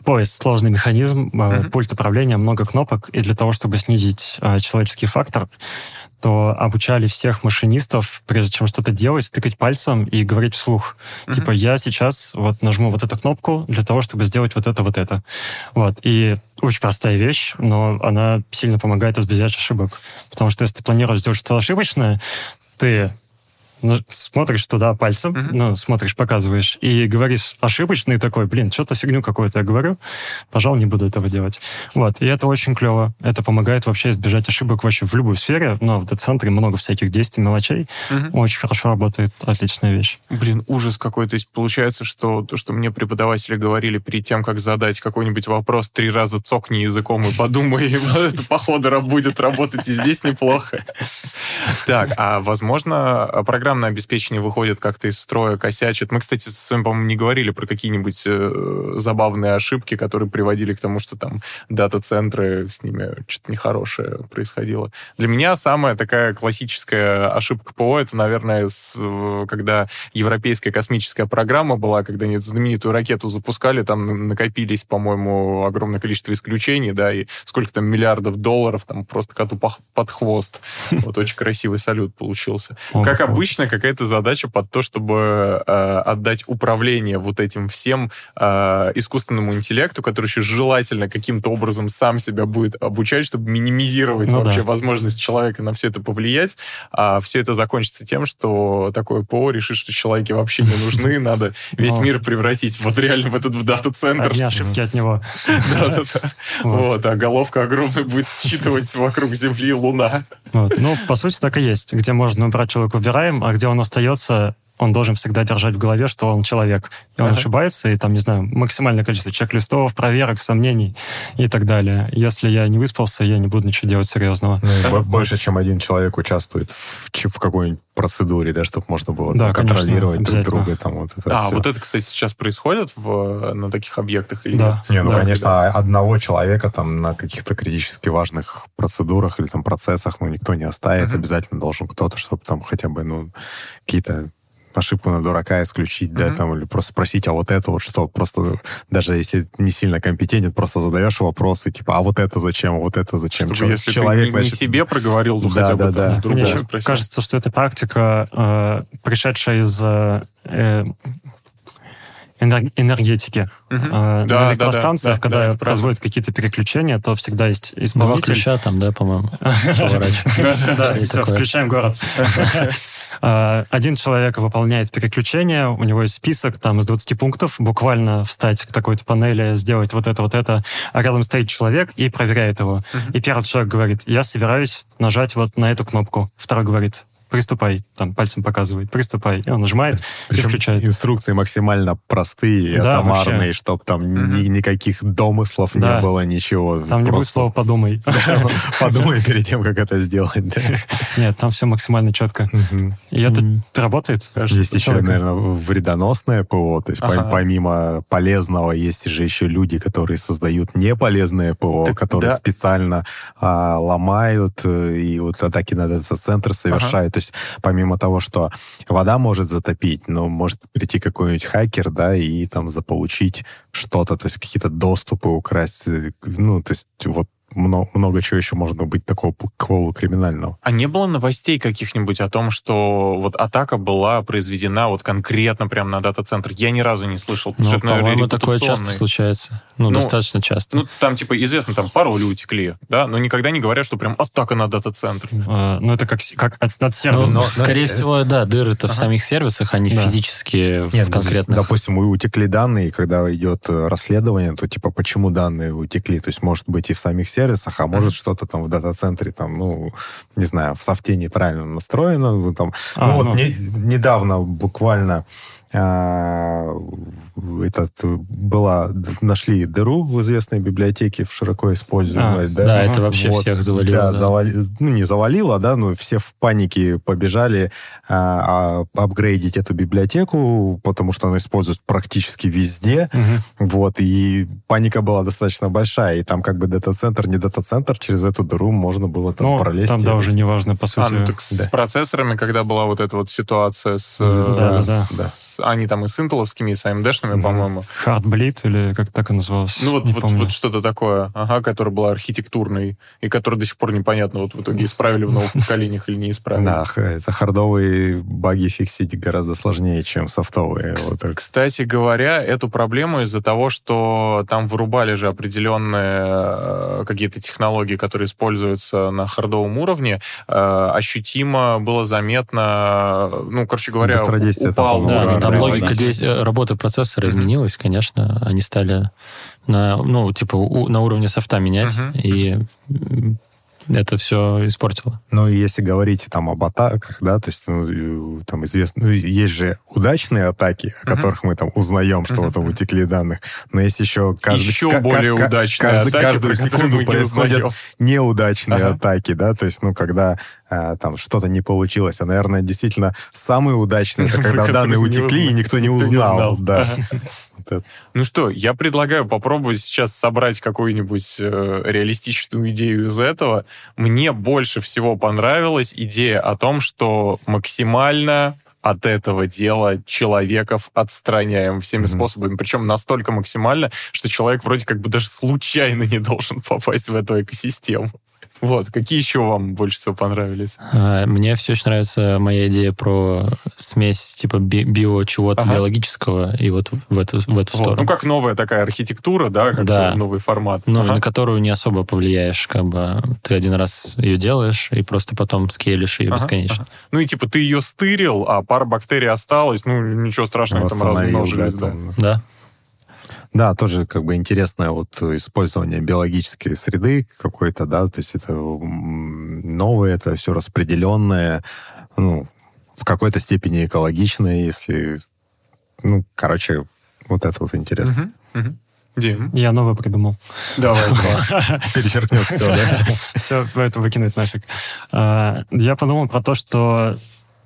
[SPEAKER 4] Поезд — сложный механизм, э,
[SPEAKER 1] Мгм.
[SPEAKER 4] пульт управления, много кнопок, и для того, чтобы снизить э, человеческий фактор, то обучали всех машинистов, прежде чем что-то делать, тыкать пальцем и говорить вслух.
[SPEAKER 1] Мгм.
[SPEAKER 4] Типа, я сейчас вот нажму вот эту кнопку для того, чтобы сделать вот это, вот это. Вот. И очень простая вещь, но она сильно помогает избежать ошибок. Потому что если ты планируешь сделать что-то ошибочное, ты ну, смотришь туда пальцем,
[SPEAKER 1] Мгм.
[SPEAKER 4] ну, смотришь, показываешь, и говоришь ошибочный такой, блин, что-то фигню какую-то я говорю, пожалуй, не буду этого делать. Вот, и это очень клево. Это помогает вообще избежать ошибок вообще в любой сфере, но в дата-центре много всяких действий, мелочей.
[SPEAKER 1] Мгм.
[SPEAKER 4] Очень хорошо работает, отличная вещь.
[SPEAKER 1] Блин, ужас какой. То есть получается, что то, что мне преподаватели говорили перед тем, как задать какой-нибудь вопрос, три раза цокни языком и подумай, это походу будет работать и здесь неплохо. Так, а возможно, а программное обеспечение выходит как-то из строя, косячит. Мы, кстати, с вами, по-моему, не говорили про какие-нибудь э, забавные ошибки, которые приводили к тому, что там дата-центры, с ними что-то нехорошее происходило. Для меня самая такая классическая ошибка ПО, это, наверное, с, э, когда европейская космическая программа была, когда они эту знаменитую ракету запускали, там накопились, по-моему, огромное количество исключений, да, и сколько там миллиардов долларов там просто коту под хвост. Вот очень красивый салют получился. Как
[SPEAKER 4] вот.
[SPEAKER 1] Обычно, какая-то задача под то, чтобы э, отдать управление вот этим всем э, искусственному интеллекту, который еще желательно каким-то образом сам себя будет обучать, чтобы минимизировать
[SPEAKER 4] Ну
[SPEAKER 1] вообще
[SPEAKER 4] да.
[SPEAKER 1] возможность человека на все это повлиять. А все это закончится тем, что такое ПО решит, что человеки вообще не нужны, надо весь
[SPEAKER 4] Но-
[SPEAKER 1] мир превратить вот реально в этот в дата-центр.
[SPEAKER 4] Одни ошибки от него.
[SPEAKER 1] Да-да-да.
[SPEAKER 4] Вот.
[SPEAKER 1] А головка огромная будет считывать вокруг Земли Луна.
[SPEAKER 4] Ну, по сути, так и есть. Где можно убрать человека, убираем, а где он остается, он должен всегда держать в голове, что он человек. И он
[SPEAKER 1] Ага.
[SPEAKER 4] ошибается, и там, не знаю, максимальное количество чек-листов, проверок, сомнений и так далее. Если я не выспался, я не буду ничего делать серьезного.
[SPEAKER 3] Ну, больше, чем один человек участвует в, в какой-нибудь процедуре, да, чтобы можно было
[SPEAKER 4] Да,
[SPEAKER 3] там,
[SPEAKER 4] конечно,
[SPEAKER 3] контролировать друг друга. Там, вот это
[SPEAKER 1] А,
[SPEAKER 3] всё.
[SPEAKER 1] вот это, кстати, сейчас происходит в, на таких объектах или
[SPEAKER 4] Да.
[SPEAKER 3] Не, ну,
[SPEAKER 4] Да,
[SPEAKER 3] конечно, одного человека там на каких-то критически важных процедурах или там процессах, ну, никто не оставит.
[SPEAKER 1] Мгм.
[SPEAKER 3] Обязательно должен кто-то, чтобы там хотя бы, ну, какие-то ошибку на дурака исключить, да,
[SPEAKER 1] Мгм.
[SPEAKER 3] там, или просто спросить, а вот это вот что? Просто даже если не сильно компетентен, просто задаешь вопросы, типа, а вот это зачем, а вот это зачем?
[SPEAKER 1] Чтобы если
[SPEAKER 3] человек,
[SPEAKER 1] ты не, не
[SPEAKER 3] значит,
[SPEAKER 1] себе проговорил, то
[SPEAKER 3] Да,
[SPEAKER 1] хотя бы
[SPEAKER 3] да, да.
[SPEAKER 1] у
[SPEAKER 4] Мне
[SPEAKER 1] спросил.
[SPEAKER 4] кажется, что эта практика, э, пришедшая из, э, э, энергетики.
[SPEAKER 1] Мгм.
[SPEAKER 4] А,
[SPEAKER 1] Да,
[SPEAKER 4] на электростанциях,
[SPEAKER 1] да, да,
[SPEAKER 4] когда
[SPEAKER 1] да,
[SPEAKER 4] производят какие-то переключения, то всегда есть
[SPEAKER 2] Два
[SPEAKER 4] исполнитель.
[SPEAKER 2] ключа там, да, по-моему.
[SPEAKER 4] Да, все, включаем город. А, Один человек выполняет переключение, у него есть список там из 20 пунктов, буквально встать к такой-то панели, сделать вот это, вот это, а рядом стоит человек и проверяет его. И первый человек говорит, я собираюсь нажать вот на эту кнопку. Второй говорит, приступай, там пальцем показывает, приступай. И он нажимает и
[SPEAKER 3] Причем
[SPEAKER 4] включает.
[SPEAKER 3] инструкции максимально простые, и
[SPEAKER 4] Да,
[SPEAKER 3] атомарные,
[SPEAKER 4] вообще.
[SPEAKER 3] чтобы там ни- никаких домыслов
[SPEAKER 4] Да.
[SPEAKER 3] не было, ничего.
[SPEAKER 4] Там не будет
[SPEAKER 3] Просто
[SPEAKER 4] слова «подумай».
[SPEAKER 3] Подумай перед тем, как это сделать.
[SPEAKER 4] Нет, там все максимально четко. И это работает.
[SPEAKER 3] Есть еще, наверное, вредоносное ПО. То есть помимо полезного есть же еще люди, которые создают неполезное ПО, которые специально а, ломают э, и вот атаки на дата-центр совершают. То есть помимо того, что вода может затопить, но может прийти какой-нибудь хакер, да, и там заполучить что-то, то есть какие-то доступы украсть. э, Ну, то есть вот много, много чего еще можно быть такого п- полукриминального.
[SPEAKER 1] А не было новостей каких-нибудь о том, что вот атака была произведена вот конкретно прямо на дата-центр? Я ни разу не слышал.
[SPEAKER 2] Ну,
[SPEAKER 1] что это, наверное,
[SPEAKER 2] по-моему, такое часто случается. Ну,
[SPEAKER 1] Ну,
[SPEAKER 2] достаточно часто.
[SPEAKER 1] Ну, там, типа, известно, там пароли утекли, да, но никогда не говорят, что прям атака на дата-центр.
[SPEAKER 4] А, Ну, это как, как от, от
[SPEAKER 2] Ну,
[SPEAKER 4] сервиса.
[SPEAKER 3] но-
[SPEAKER 2] скорее всего, да, дыры-то в
[SPEAKER 1] Ага.
[SPEAKER 2] самих сервисах, они
[SPEAKER 4] Да.
[SPEAKER 2] физически в
[SPEAKER 3] Нет, ну,
[SPEAKER 2] конкретных...
[SPEAKER 3] допустим, утекли данные, и когда идет э, расследование, то типа почему данные утекли? То есть может быть и в самих сервисах, а может что-то там в дата-центре там, ну, не знаю, в софте неправильно настроено. ну, Там,
[SPEAKER 4] А,
[SPEAKER 3] ну, вот
[SPEAKER 4] ну.
[SPEAKER 3] не- недавно буквально этот э, была нашли дыру в известной библиотеке в широко используемой,
[SPEAKER 4] А,
[SPEAKER 3] да?
[SPEAKER 2] Да, это вообще
[SPEAKER 3] Вот,
[SPEAKER 2] всех завалило.
[SPEAKER 3] Да,
[SPEAKER 2] да.
[SPEAKER 3] завали- ну не завалило, да, но все в панике побежали а, а, апгрейдить эту библиотеку, потому что она используется практически везде,
[SPEAKER 4] Мгм.
[SPEAKER 3] вот, и паника была достаточно большая, и там как бы дата-центр, не дата-центр, через эту дыру можно было там
[SPEAKER 4] Ну,
[SPEAKER 3] пролезть.
[SPEAKER 4] там, да, уже не важно, по сути.
[SPEAKER 1] А, ну так с
[SPEAKER 3] да.
[SPEAKER 1] процессорами, когда была вот эта вот ситуация с...
[SPEAKER 3] Да,
[SPEAKER 1] э,
[SPEAKER 4] да,
[SPEAKER 1] с-
[SPEAKER 3] да.
[SPEAKER 1] с- Они там и с интеловскими, и с AMD-шными,
[SPEAKER 3] Мгм.
[SPEAKER 1] по-моему.
[SPEAKER 4] Heartbleed, или как так и называлось?
[SPEAKER 1] Ну вот,
[SPEAKER 4] Не
[SPEAKER 1] вот,
[SPEAKER 4] помню.
[SPEAKER 1] вот что-то такое, ага, которая была архитектурной, и которая до сих пор непонятно, вот в итоге исправили в новых поколениях или не исправили.
[SPEAKER 3] Да, это хардовые баги фиксить гораздо сложнее, чем софтовые.
[SPEAKER 1] Кстати говоря, эту проблему из-за того, что там вырубали же определенные э, какие-то технологии, которые используются на хардовом уровне, э, ощутимо было заметно, ну, короче говоря, упал
[SPEAKER 2] Да,
[SPEAKER 3] уровень
[SPEAKER 2] там логика действия- работы процессора
[SPEAKER 1] Мгм.
[SPEAKER 2] изменилась, конечно. Они стали на, ну, типа, у- на уровне софта менять,
[SPEAKER 1] Мгм.
[SPEAKER 2] и это все испортило.
[SPEAKER 3] Ну, и если говорить там об атаках, да, то есть, ну, там известно, ну, есть же удачные атаки, о которых мы там узнаем, что вот там утекли данных, но есть еще каждый...
[SPEAKER 1] Еще
[SPEAKER 3] ка-
[SPEAKER 1] более
[SPEAKER 3] ка-
[SPEAKER 1] удачные
[SPEAKER 3] каждый-
[SPEAKER 1] атаки,
[SPEAKER 3] каждую секунду происходят
[SPEAKER 1] узнаем.
[SPEAKER 3] неудачные
[SPEAKER 1] Ага.
[SPEAKER 3] атаки, да, то есть, ну, когда а, там что-то не получилось, а, наверное, действительно самые удачные, это когда данные утекли, и никто не узнал,
[SPEAKER 1] знал.
[SPEAKER 3] да. Это.
[SPEAKER 1] Ну что, я предлагаю попробовать сейчас собрать какую-нибудь э, реалистичную идею из этого. Мне больше всего понравилась идея о том, что максимально от этого дела человеков отстраняем всеми
[SPEAKER 3] Мгм.
[SPEAKER 1] способами. Причем настолько максимально, что человек вроде как бы даже случайно не должен попасть в эту экосистему. Вот, какие еще вам больше всего понравились?
[SPEAKER 2] А, Мне все очень нравится моя идея про смесь типа би- био чего-то
[SPEAKER 1] Ага.
[SPEAKER 2] биологического и вот в эту, в эту
[SPEAKER 1] Вот,
[SPEAKER 2] сторону.
[SPEAKER 1] Ну, как новая такая архитектура, да, как
[SPEAKER 2] Да.
[SPEAKER 1] новый формат.
[SPEAKER 2] Ну,
[SPEAKER 1] Ага.
[SPEAKER 2] на которую не особо повлияешь, как бы ты один раз ее делаешь и просто потом скейлишь ее
[SPEAKER 1] Ага,
[SPEAKER 2] бесконечно.
[SPEAKER 1] ага. Ну и типа ты ее стырил, а пара бактерий осталась, ну ничего страшного, там
[SPEAKER 3] Восстановил,
[SPEAKER 1] размножились,
[SPEAKER 3] да,
[SPEAKER 1] да.
[SPEAKER 2] Да.
[SPEAKER 3] Тоже как бы интересное вот использование биологической среды какой-то, да, то есть это новое, это все распределенное, ну, в какой-то степени экологичное, если, ну, короче, вот это вот интересно.
[SPEAKER 1] Мгм, мгм. Дим,
[SPEAKER 4] Я новое придумал.
[SPEAKER 1] давай.
[SPEAKER 3] Перечеркнет все, да?
[SPEAKER 4] Все, это выкинуть нафиг. А, Я подумал про то, что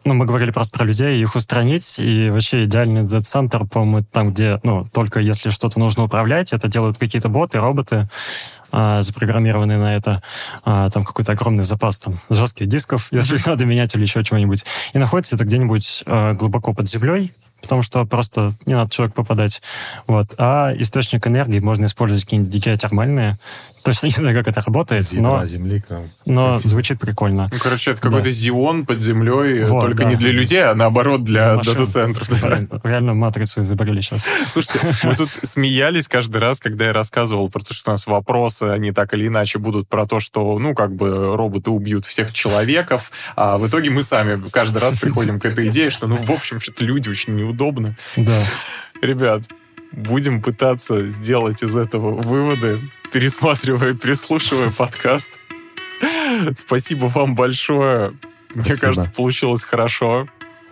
[SPEAKER 4] ну, мы говорили просто про людей, их устранить, и вообще идеальный дата-центр, по-моему, там, где, ну, только если что-то нужно управлять, это делают какие-то боты, роботы, а, запрограммированные на это, а, там какой-то огромный запас там жестких дисков, если надо менять или еще чего-нибудь. И находится это где-нибудь а, глубоко под землей, потому что просто не надо человек попадать. Вот. А источник энергии можно использовать какие-нибудь геотермальные, Точно не знаю, как это работает,
[SPEAKER 3] ядра
[SPEAKER 4] но,
[SPEAKER 3] земли к нам.
[SPEAKER 4] но звучит прикольно.
[SPEAKER 1] Ну, короче, это какой-то
[SPEAKER 4] Да.
[SPEAKER 1] Зион под землей,
[SPEAKER 4] Вот,
[SPEAKER 1] только
[SPEAKER 4] да.
[SPEAKER 1] не для людей, а наоборот для дата-центров. да.
[SPEAKER 4] Реально матрицу изобрели сейчас.
[SPEAKER 1] Слушайте, мы тут смеялись каждый раз, когда я рассказывал про то, что у нас вопросы, они так или иначе будут про то, что, ну, как бы роботы убьют всех человеков, а в итоге мы сами каждый раз приходим к этой идее, что, ну, в общем, что-то люди очень неудобно.
[SPEAKER 4] Да.
[SPEAKER 1] Ребят, будем пытаться сделать из этого выводы, пересматривая, переслушивая подкаст. Спасибо вам большое. Мне кажется, получилось хорошо.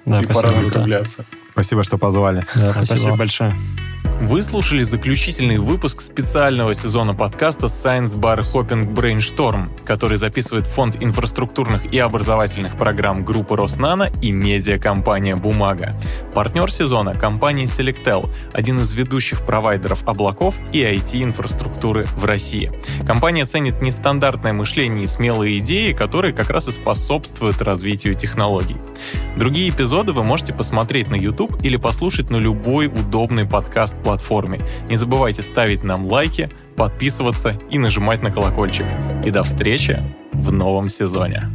[SPEAKER 4] Да,
[SPEAKER 1] и
[SPEAKER 4] спасибо.
[SPEAKER 1] пора закругляться.
[SPEAKER 3] Спасибо, что позвали.
[SPEAKER 2] Да,
[SPEAKER 4] Спасибо
[SPEAKER 2] спасибо.
[SPEAKER 4] большое.
[SPEAKER 1] Вы слушали заключительный выпуск специального сезона подкаста Science Bar Hopping Brainstorm, который записывает Фонд инфраструктурных и образовательных программ группы Роснано и медиакомпания «Бумага». Партнер сезона — компания Selectel, один из ведущих провайдеров облаков и IT-инфраструктуры в России. Компания ценит нестандартное мышление и смелые идеи, которые как раз и способствуют развитию технологий. Другие эпизоды вы можете посмотреть на YouTube или послушать на любой удобной подкаст-платформе. Не забывайте ставить нам лайки, подписываться и нажимать на колокольчик. И до встречи в новом сезоне.